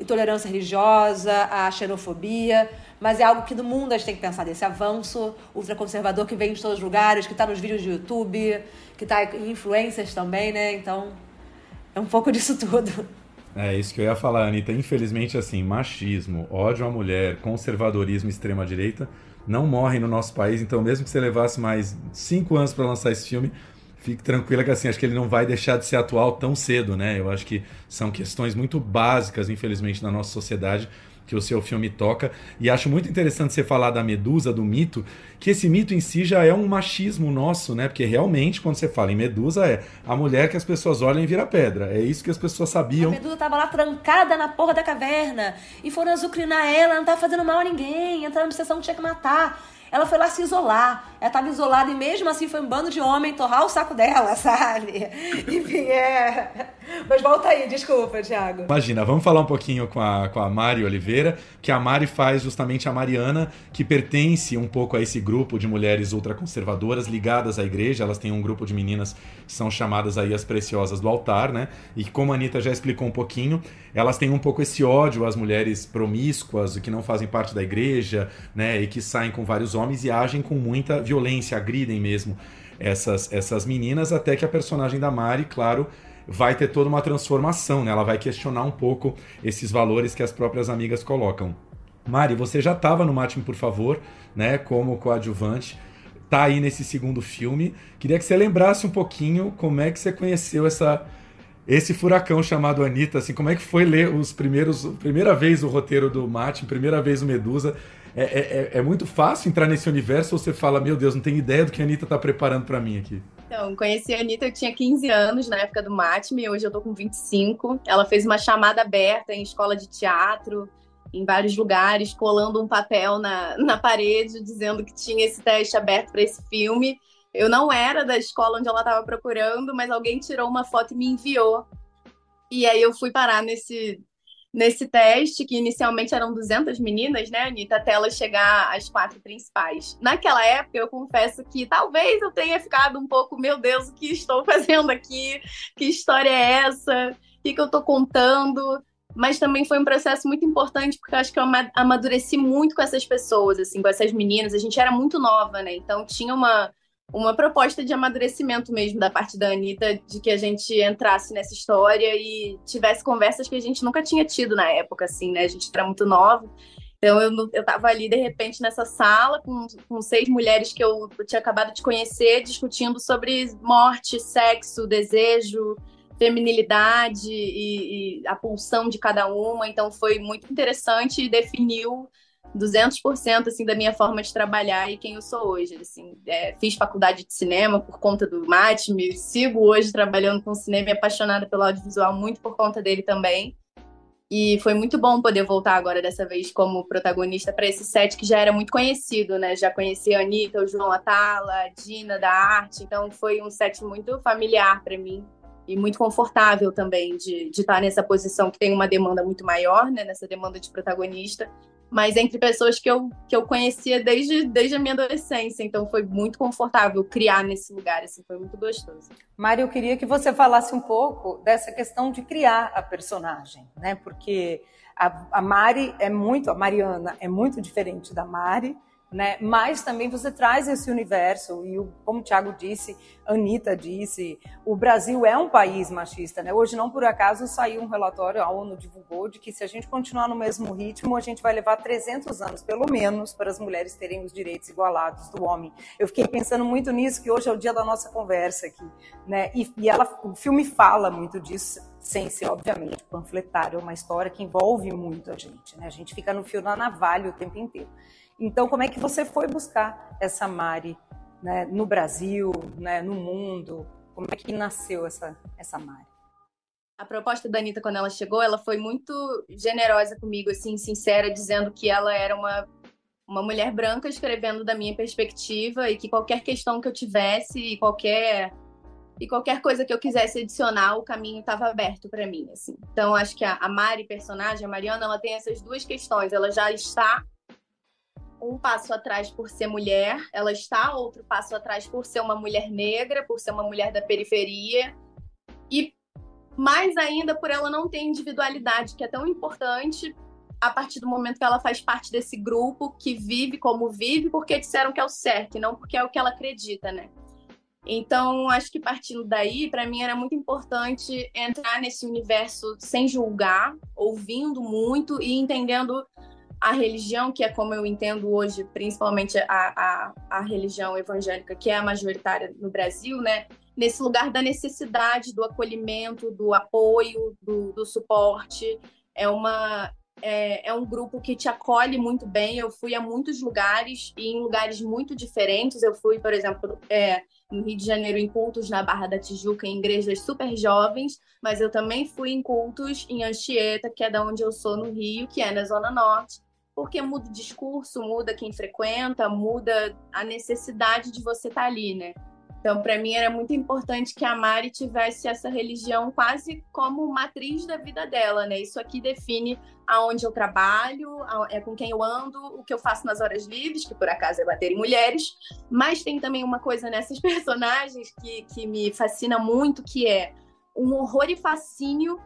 intolerância religiosa, à xenofobia mas é algo que no mundo a gente tem que pensar desse avanço ultraconservador que vem de todos os lugares, que está nos vídeos de YouTube, que está em influências também, né? Então, é um pouco disso tudo. É isso que eu ia falar, Anitta. Infelizmente, assim, machismo, ódio à mulher, conservadorismo, extrema-direita não morrem no nosso país. Então, mesmo que você levasse mais cinco anos para lançar esse filme, fique tranquila que assim, acho que ele não vai deixar de ser atual tão cedo, né? Eu acho que são questões muito básicas, infelizmente, na nossa sociedade que o seu filme toca. E acho muito interessante você falar da Medusa, do mito, que esse mito em si já é um machismo nosso, né? Porque realmente, quando você fala em Medusa, é a mulher que as pessoas olham e vira pedra. É isso que as pessoas sabiam. A Medusa tava lá trancada na porra da caverna e foram azucrinar ela, não tava fazendo mal a ninguém, entrando na obsessão tinha que matar. Ela foi lá se isolar. Ela estava isolada e mesmo assim foi um bando de homem torrar o saco dela, *laughs* sabe? Enfim, é. Mas volta aí, desculpa, Thiago. Imagina, vamos falar um pouquinho com a, com a Mari Oliveira, que a Mari faz justamente a Mariana, que pertence um pouco a esse grupo de mulheres ultraconservadoras ligadas à igreja. Elas têm um grupo de meninas que são chamadas aí as preciosas do altar, né? E como a Anitta já explicou um pouquinho, elas têm um pouco esse ódio às mulheres promíscuas, que não fazem parte da igreja, né? E que saem com vários homens e agem com muita violência, agridem mesmo essas, essas meninas, até que a personagem da Mari, claro, vai ter toda uma transformação, né? Ela vai questionar um pouco esses valores que as próprias amigas colocam. Mari, você já estava no Mate por favor, né? Como coadjuvante, tá aí nesse segundo filme. Queria que você lembrasse um pouquinho como é que você conheceu essa esse furacão chamado Anitta, assim, como é que foi ler os primeiros, primeira vez o roteiro do Mate, primeira vez o Medusa? É, é, é, é muito fácil entrar nesse universo ou você fala, meu Deus, não tenho ideia do que a Anitta tá preparando para mim aqui? Então, conheci a Anitta, eu tinha 15 anos na época do Matme, hoje eu tô com 25. Ela fez uma chamada aberta em escola de teatro, em vários lugares, colando um papel na, na parede, dizendo que tinha esse teste aberto para esse filme. Eu não era da escola onde ela estava procurando, mas alguém tirou uma foto e me enviou. E aí eu fui parar nesse, nesse teste, que inicialmente eram 200 meninas, né, Anitta, até ela chegar às quatro principais. Naquela época, eu confesso que talvez eu tenha ficado um pouco, meu Deus, o que estou *laughs* fazendo aqui? Que história é essa? O que, que eu estou contando? Mas também foi um processo muito importante, porque eu acho que eu amadureci muito com essas pessoas, assim, com essas meninas. A gente era muito nova, né? Então tinha uma uma proposta de amadurecimento mesmo da parte da Anitta, de que a gente entrasse nessa história e tivesse conversas que a gente nunca tinha tido na época, assim, né? A gente era muito nova. Então eu, eu tava ali, de repente, nessa sala com, com seis mulheres que eu, tinha acabado de conhecer, discutindo sobre morte, sexo, desejo, feminilidade e, e a pulsão de cada uma. Então foi muito interessante e definiu 200% assim da minha forma de trabalhar e quem eu sou hoje. Assim, é, fiz faculdade de cinema por conta do Mate, me sigo hoje trabalhando com cinema e apaixonada pelo audiovisual muito por conta dele também. E foi muito bom poder voltar agora dessa vez como protagonista para esse set que já era muito conhecido, né? Já conhecia a Anitta, o João Atala, a Dina da arte, então foi um set muito familiar para mim. e muito confortável também de, de estar nessa posição que tem uma demanda muito maior, né, nessa demanda de protagonista, mas entre pessoas que eu, que eu conhecia desde, desde a minha adolescência, então foi muito confortável criar nesse lugar, assim, foi muito gostoso. Mari, eu queria que você falasse um pouco dessa questão de criar a personagem, né, porque a, a Mari é muito, a Mariana é muito diferente da Mari, né? Mas também você traz esse universo e o, como o Thiago disse, Anitta disse, o Brasil é um país machista, né? Hoje não por acaso saiu um relatório a ONU divulgou de que se a gente continuar no mesmo ritmo, a gente vai levar 300 anos pelo menos para as mulheres terem os direitos igualados do homem. Eu fiquei pensando muito nisso que hoje é o dia da nossa conversa aqui, né? E, e ela, o filme fala muito disso sem ser, obviamente, panfletário, é uma história que envolve muito a gente, né? A gente fica no fio da navalha o tempo inteiro. Então, como é que você foi buscar essa Mari né, no Brasil, né, no mundo? Como é que nasceu essa, essa Mari? A proposta da Anitta, quando ela chegou, ela foi muito generosa comigo, assim, sincera, dizendo que ela era uma, uma mulher branca escrevendo da minha perspectiva e que qualquer questão que eu tivesse e qualquer e qualquer coisa que eu quisesse adicionar, o caminho estava aberto para mim, assim. Então, acho que a, a Mari, personagem, a Mariana, ela tem essas duas questões. Ela já está um passo atrás por ser mulher, ela está outro passo atrás por ser uma mulher negra, por ser uma mulher da periferia e mais ainda por ela não ter individualidade, que é tão importante a partir do momento que ela faz parte desse grupo que vive como vive porque disseram que é o certo e não porque é o que ela acredita, né? Então, acho que partindo daí, para mim era muito importante entrar nesse universo sem julgar, ouvindo muito e entendendo a religião, que é como eu entendo hoje, principalmente a, a, a religião evangélica, que é a majoritária no Brasil, né? Nesse lugar da necessidade, do acolhimento, do apoio, do, do suporte. É, uma, é, é, um grupo que te acolhe muito bem. Eu fui a muitos lugares e em lugares muito diferentes. Eu fui, por exemplo, é, no Rio de Janeiro, em cultos na Barra da Tijuca, em igrejas super jovens, mas eu também fui em cultos em Anchieta, que é da onde eu sou no Rio, que é na Zona Norte porque muda o discurso, muda quem frequenta, muda a necessidade de você estar tá ali, né? Então, para mim era muito importante que a Mari tivesse essa religião quase como matriz da vida dela, né? Isso aqui define aonde eu trabalho, é com quem eu ando, o que eu faço nas horas livres, que por acaso é bater em mulheres, mas tem também uma coisa nessas *laughs* personagens que, que me fascina muito, que é um horror e fascínio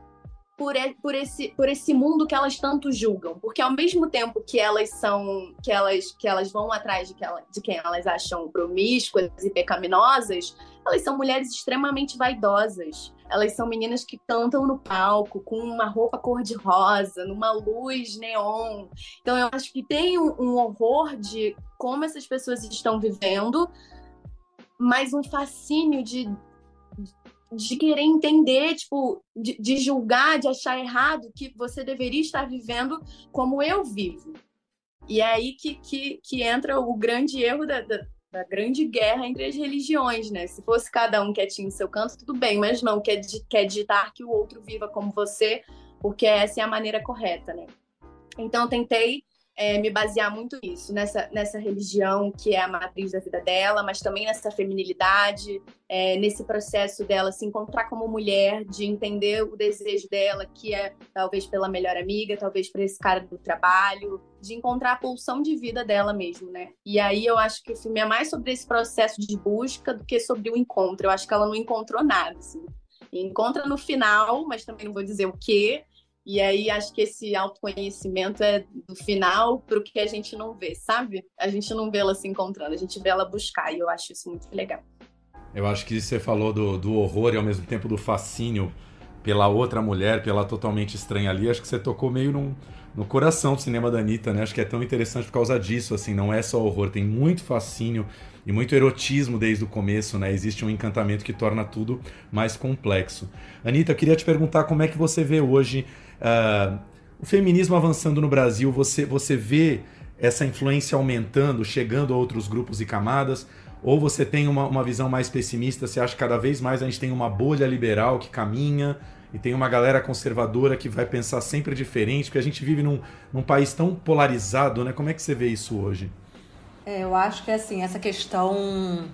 por, por, esse, por esse mundo que elas tanto julgam. Porque ao mesmo tempo que elas são, que elas, que elas vão atrás de, que ela, de quem elas acham promíscuas e pecaminosas, elas são mulheres extremamente vaidosas. Elas são meninas que cantam no palco com uma roupa cor-de-rosa, numa luz neon. Então eu acho que tem um, um horror de como essas pessoas estão vivendo, mas um fascínio de de querer entender, tipo, de, de, julgar, de achar errado que você deveria estar vivendo como eu vivo. E é aí que, que, que entra o grande erro da, da, da, grande guerra entre as religiões, né? Se fosse cada um quietinho no seu canto, tudo bem, mas não, quer, quer ditar que o outro viva como você, porque essa é a maneira correta, né? Então, tentei é, me basear muito nisso, nessa, nessa religião que é a matriz da vida dela, mas também nessa feminilidade, é, nesse processo dela se encontrar como mulher, de entender o desejo dela, que é talvez pela melhor amiga, talvez para esse cara do trabalho, de encontrar a pulsão de vida dela mesmo, né? E aí eu acho que o filme é mais sobre esse processo de busca do que sobre o encontro. Eu acho que ela não encontrou nada, assim. Encontra no final, mas também não vou dizer o quê, e aí acho que esse autoconhecimento é do final para o que a gente não vê, sabe? A gente não vê ela se encontrando, a gente vê ela buscar, e eu acho isso muito legal. Eu acho que você falou do, do horror e ao mesmo tempo do fascínio pela outra mulher, pela totalmente estranha ali, acho que você tocou meio num, no coração do cinema da Anitta, né? Acho que é tão interessante por causa disso, assim, não é só horror, tem muito fascínio e muito erotismo desde o começo, né? Existe um encantamento que torna tudo mais complexo. Anitta, eu queria te perguntar como é que você vê hoje Uh, o feminismo avançando no Brasil, você, você vê essa influência aumentando, chegando a outros grupos e camadas? Ou você tem uma, uma visão mais pessimista? Você acha que cada vez mais a gente tem uma bolha liberal que caminha e tem uma galera conservadora que vai pensar sempre diferente? Porque a gente vive num, num país tão polarizado, né? Como é que você vê isso hoje? É, eu acho que assim, essa questão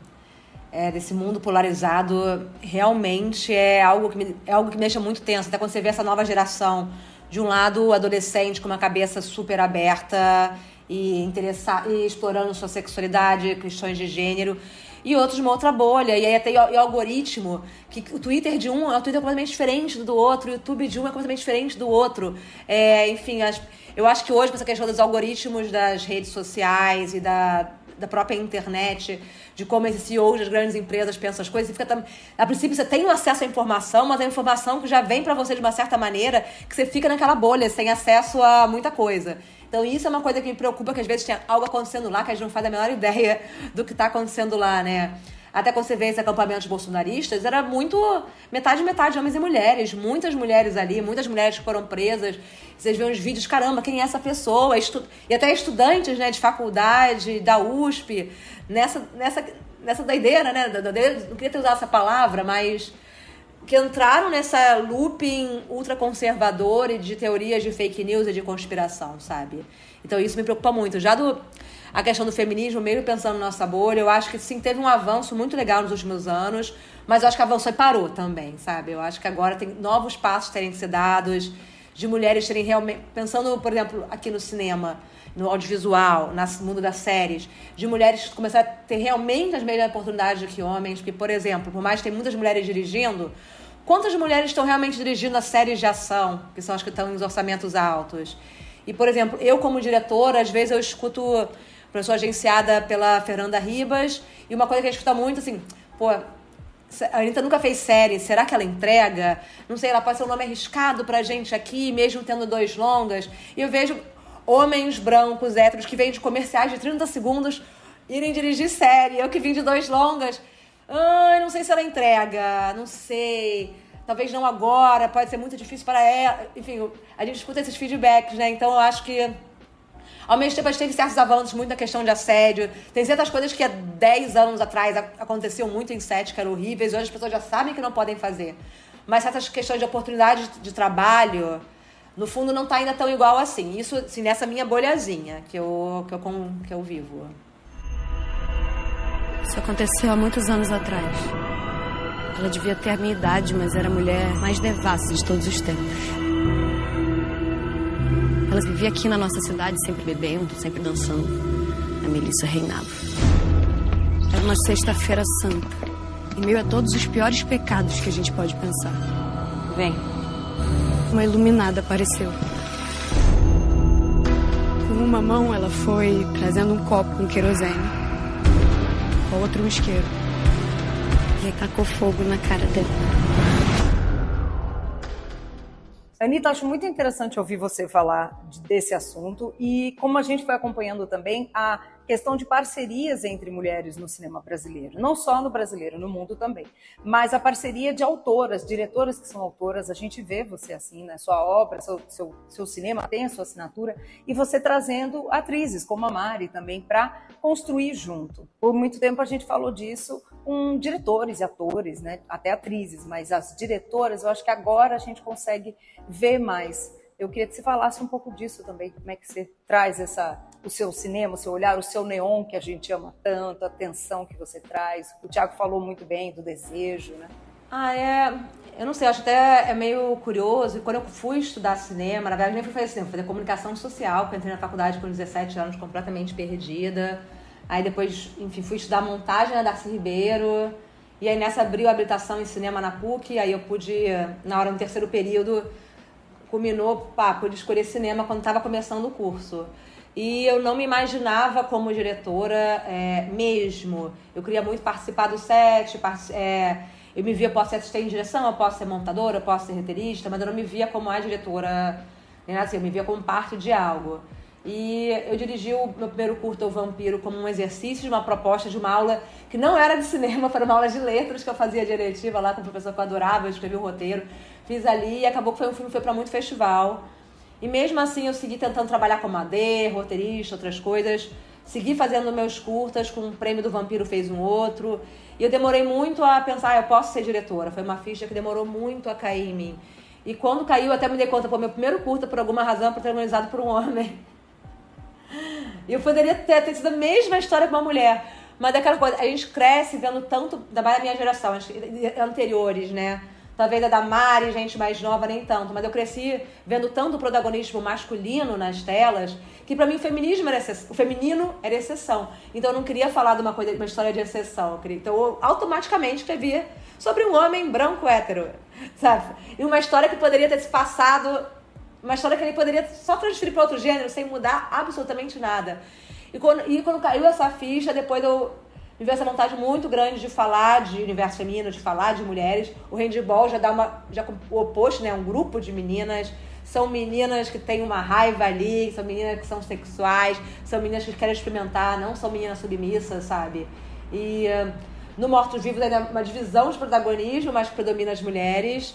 é, desse mundo polarizado realmente é algo, que me, é algo que me deixa muito tenso. Até quando você vê essa nova geração, de um lado, adolescente com uma cabeça super aberta e, interessar, e explorando sua sexualidade, questões de gênero, e outros uma outra bolha. E aí até o, o algoritmo, que o Twitter de um é um Twitter completamente diferente do outro, o YouTube de um é completamente diferente do outro. É, enfim, as, eu acho que hoje, com essa questão dos algoritmos das redes sociais e da, da própria internet, de como esses CEOs das grandes empresas pensam as coisas. Fica, a princípio, você tem acesso à informação, mas a informação que já vem para você de uma certa maneira que você fica naquela bolha, sem acesso a muita coisa. Então, isso é uma coisa que me preocupa, que às vezes tem algo acontecendo lá que a gente não faz a menor ideia do que está acontecendo lá, né? Até quando você vê esses acampamentos bolsonaristas, era muito metade metade homens e mulheres, muitas mulheres ali, muitas mulheres que foram presas. Vocês veem os vídeos, caramba, quem é essa pessoa? E até estudantes, né, de faculdade, da USP, nessa nessa nessa doideira, né? Não queria ter usado essa palavra, mas que entraram nessa looping ultraconservador e de teorias de fake news e de conspiração, sabe? Então isso me preocupa muito. Já do a questão do feminismo, mesmo pensando na nossa bolha, eu acho que sim, teve um avanço muito legal nos últimos anos, mas eu acho que avançou e parou também, sabe? Eu acho que agora tem novos passos terem que ser dados, de mulheres terem realmente. Pensando, por exemplo, aqui no cinema, no audiovisual, no mundo das séries, de mulheres começar a ter realmente as mesmas oportunidades do que homens, porque, por exemplo, por mais que tem muitas mulheres dirigindo, quantas mulheres estão realmente dirigindo as séries de ação, que são as que estão em orçamentos altos? E, por exemplo, eu como diretora, às vezes eu escuto sou agenciada pela Fernanda Ribas. E uma coisa que a gente escuta muito, assim, pô, a Anitta nunca fez série, será que ela entrega? Não sei, ela pode ser um nome arriscado pra gente aqui, mesmo tendo dois longas. E eu vejo homens brancos, héteros, que vêm de comerciais de 30 segundos irem dirigir série. Eu que vim de dois longas. Ai, não sei se ela entrega, não sei. Talvez não agora, pode ser muito difícil para ela. Enfim, a gente escuta esses feedbacks, né? Então eu acho que ao mesmo tempo, a gente teve certos avanços muito na questão de assédio. Tem certas coisas que há 10 anos atrás aconteciam muito em sete, que eram horríveis. Hoje as pessoas já sabem que não podem fazer. Mas certas questões de oportunidade de trabalho, no fundo, não está ainda tão igual assim. Isso, assim, nessa minha bolhazinha que eu, que eu, que eu vivo. Isso aconteceu há muitos anos atrás. Ela devia ter a minha idade, mas era a mulher mais devassa de todos os tempos. Ela vivia aqui na nossa cidade, sempre bebendo, sempre dançando. A Melissa reinava. Era uma sexta-feira santa, em meio a todos os piores pecados que a gente pode pensar. Vem. Uma iluminada apareceu. Com uma mão, ela foi trazendo um copo com querosene, com a outra um isqueiro. E aí tacou fogo na cara dela. Anitta, acho muito interessante ouvir você falar desse assunto e como a gente foi acompanhando também a questão de parcerias entre mulheres no cinema brasileiro, não só no brasileiro, no mundo também, mas a parceria de autoras, diretoras que são autoras, a gente vê você assim, né, sua obra, seu, seu, seu cinema tem a sua assinatura, e você trazendo atrizes como a Mari também para construir junto. Por muito tempo a gente falou disso com diretores e atores, né, até atrizes, mas as diretoras, eu acho que agora a gente consegue ver mais. Eu queria que você falasse um pouco disso também, como é que você traz essa, o seu cinema, o seu olhar, o seu neon que a gente ama tanto, a atenção que você traz. O Tiago falou muito bem do desejo, né? Ah, é. Eu não sei, acho até é meio curioso. Quando eu fui estudar cinema, na verdade nem fui fazer cinema, fui fazer comunicação social, porque eu entrei na faculdade com 17 anos completamente perdida. Aí depois, enfim, fui estudar montagem na Darcy Ribeiro. E aí nessa abriu a habilitação em cinema na PUC, aí eu pude, na hora do terceiro período, culminou, pá, pude escolher cinema quando estava começando o curso. E eu não me imaginava como diretora é, mesmo. Eu queria muito participar do set, é, eu me via, posso ser assistente direção, eu posso ser montadora, eu posso ser roteirista, mas eu não me via como a diretora, né? assim, eu me via como parte de algo. E eu dirigi o meu primeiro curto, O Vampiro, como um exercício de uma proposta de uma aula que não era de cinema, *laughs* foi uma aula de letras que eu fazia diretiva lá com o professor que eu adorava, eu escrevi o roteiro, fiz ali e acabou que foi um filme que foi para muito festival. E mesmo assim eu segui tentando trabalhar como AD, roteirista, outras coisas. Segui fazendo meus curtas, com o prêmio do Vampiro fez um outro. E eu demorei muito a pensar, ah, eu posso ser diretora. Foi uma ficha que demorou muito a cair em mim. E quando caiu, até me dei conta, pô, meu primeiro curta, por alguma razão, é protagonizado por um homem. *laughs* E eu poderia ter, ter sido a mesma história com uma mulher. Mas daquela coisa, a gente cresce vendo tanto, da minha geração, anteriores, né? Talvez a da Mari, gente mais nova, nem tanto. Mas eu cresci vendo tanto protagonismo masculino nas telas, que para mim o feminismo era exceção, o feminino era exceção. Então eu não queria falar de uma coisa, uma história de exceção. Eu queria, então eu automaticamente escrevia sobre um homem branco hétero, *laughs* sabe? E uma história que poderia ter se passado, uma história que ele poderia só transferir para outro gênero sem mudar absolutamente nada. E quando, e quando caiu essa ficha, depois eu me essa vontade muito grande de falar de universo feminino, de falar de mulheres. O handball já dá uma. já o oposto, né? Um grupo de meninas. São meninas que têm uma raiva ali, são meninas que são sexuais, são meninas que querem experimentar, não são meninas submissas, sabe? E uh, no Mortos Vivos é uma divisão de protagonismo, mas que predomina as mulheres.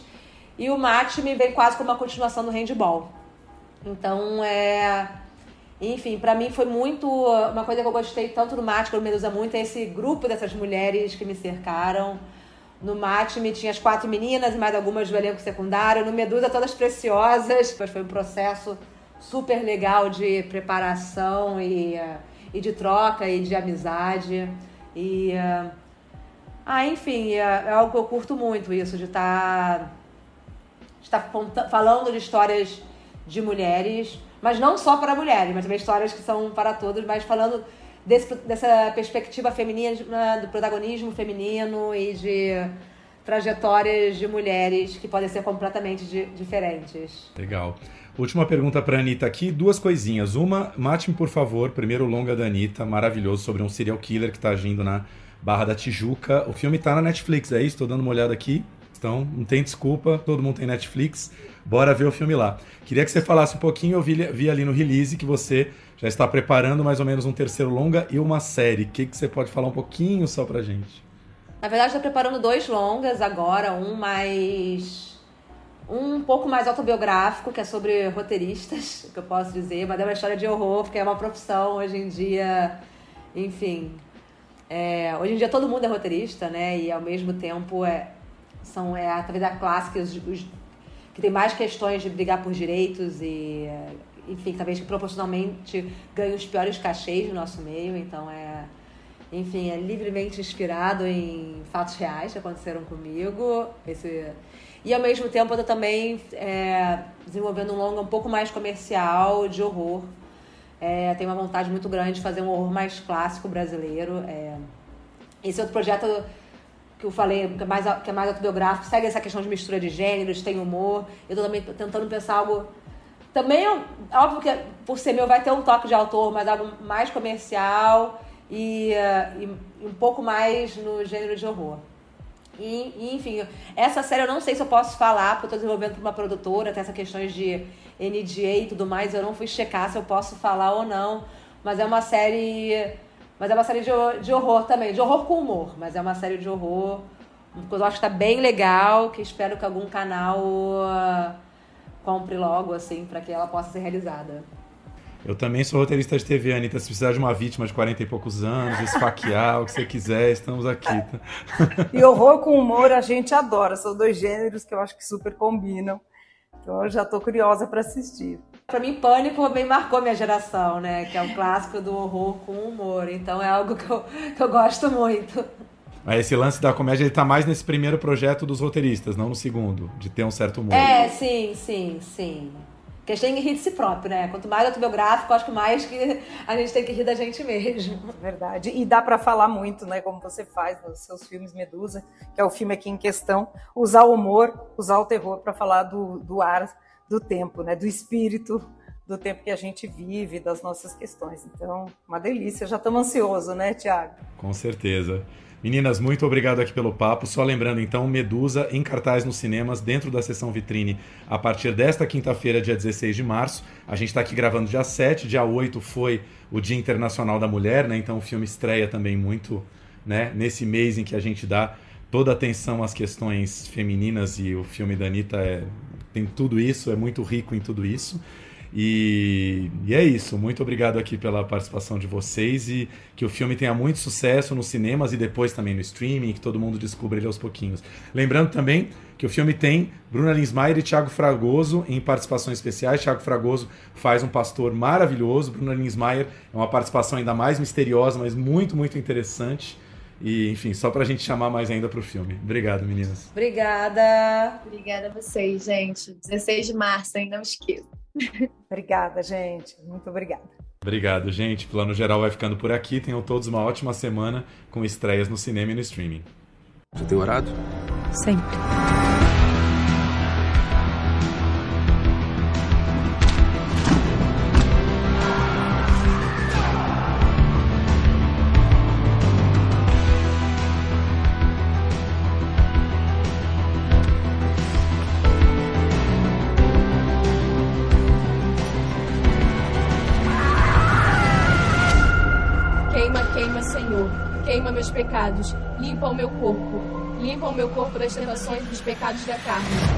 E o Mate me vem quase como uma continuação do handball. Então é enfim, para mim foi muito. Uma coisa que eu gostei tanto no Mate, que eu me muito, é esse grupo dessas mulheres que me cercaram. No Mate me tinha as quatro meninas e mais algumas do elenco secundário. No Medusa, todas preciosas. Foi um processo super legal de preparação e, e de troca e de amizade. E. Ah, enfim, é, é algo que eu curto muito isso, de estar. Tá, de tá falando de histórias de mulheres mas não só para mulheres, mas também histórias que são para todos, mas falando desse, dessa perspectiva feminina, do protagonismo feminino e de trajetórias de mulheres que podem ser completamente de, diferentes. Legal. Última pergunta para Anitta aqui, duas coisinhas. Uma, mate-me por favor, primeiro longa da Anitta, maravilhoso, sobre um serial killer que está agindo na Barra da Tijuca. O filme está na Netflix, é isso? Estou dando uma olhada aqui. Então, não tem desculpa, todo mundo tem Netflix. Bora ver o filme lá. Queria que você falasse um pouquinho, eu vi, vi ali no release que você já está preparando mais ou menos um terceiro longa e uma série. O que, que você pode falar um pouquinho só pra gente? Na verdade, estou preparando dois longas agora, um mais. um pouco mais autobiográfico, que é sobre roteiristas, *laughs* que eu posso dizer, mas é uma história de horror, porque é uma profissão hoje em dia, enfim. É, hoje em dia todo mundo é roteirista, né? E ao mesmo tempo é, são, é a classe que os, os que tem mais questões de brigar por direitos e, enfim, talvez que proporcionalmente ganhe os piores cachês no nosso meio. Então, é, enfim, é livremente inspirado em fatos reais que aconteceram comigo. Esse, e, ao mesmo tempo, eu tô também é, desenvolvendo um longa um pouco mais comercial de horror. É, tenho uma vontade muito grande de fazer um horror mais clássico brasileiro. É, esse outro projeto que eu falei, que é mais, que é mais autobiográfico, segue essa questão de mistura de gêneros, tem humor. Eu tô também tentando pensar algo. Também, óbvio que por ser meu vai ter um toque de autor, mas algo mais comercial e, uh, e um pouco mais no gênero de horror. E, e, enfim, essa série eu não sei se eu posso falar, porque eu tô desenvolvendo para uma produtora, tem essas questões de NDA e tudo mais, eu não fui checar se eu posso falar ou não. Mas é uma série mas é uma série de, de horror também, de horror com humor, mas é uma série de horror. Uma coisa que eu acho que tá bem legal, que espero que algum canal uh, compre logo, assim, para que ela possa ser realizada. Eu também sou roteirista de TV, Anitta. Se precisar de uma vítima de 40 e poucos anos, esfaquear, *laughs* o que você quiser, estamos aqui. Tá? E horror com humor a gente adora. São dois gêneros que eu acho que super combinam. Então eu já estou curiosa para assistir. Para mim, Pânico também marcou minha geração, né? Que é o clássico do horror com humor. Então é algo que eu, que eu gosto muito. Mas esse lance da comédia, ele tá mais nesse primeiro projeto dos roteiristas, não no segundo, de ter um certo humor. É, sim, sim, sim. Porque a gente tem que rir de si próprio, né? Quanto mais autobiográfico, acho que mais que a gente tem que rir da gente mesmo. Verdade. E dá para falar muito, né? Como você faz nos seus filmes Medusa, que é o filme aqui em questão, usar o humor, usar o terror para falar do, do ar do tempo, né? Do espírito do tempo que a gente vive, das nossas questões. Então, uma delícia. Já estamos ansiosos, né, Tiago? Com certeza. Meninas, muito obrigado aqui pelo papo. Só lembrando, então, Medusa em cartaz nos cinemas, dentro da sessão vitrine, a partir desta quinta-feira, dia 16 de março. A gente está aqui gravando dia 7, dia 8 foi o Dia Internacional da Mulher, né? Então o filme estreia também muito né? nesse mês em que a gente dá toda atenção às questões femininas e o filme da Anitta é, tem tudo isso, é muito rico em tudo isso. E, e, é isso. Muito obrigado aqui pela participação de vocês e que o filme tenha muito sucesso nos cinemas e depois também no streaming, que todo mundo descubra ele aos pouquinhos. Lembrando também que o filme tem Bruna Linsmeyer e Thiago Fragoso em participações especiais. Thiago Fragoso faz um pastor maravilhoso. Bruna Linsmeyer é uma participação ainda mais misteriosa, mas muito, muito interessante. E, enfim, só pra gente chamar mais ainda pro filme. Obrigado, meninas. Obrigada. Obrigada a vocês, gente. 16 de março, hein? Não esqueça. *laughs* obrigada, gente. Muito obrigada. Obrigado, gente. Plano Geral vai ficando por aqui. Tenham todos uma ótima semana com estreias no cinema e no streaming. Você tem orado? Sempre. Tentações dos pecados da carne.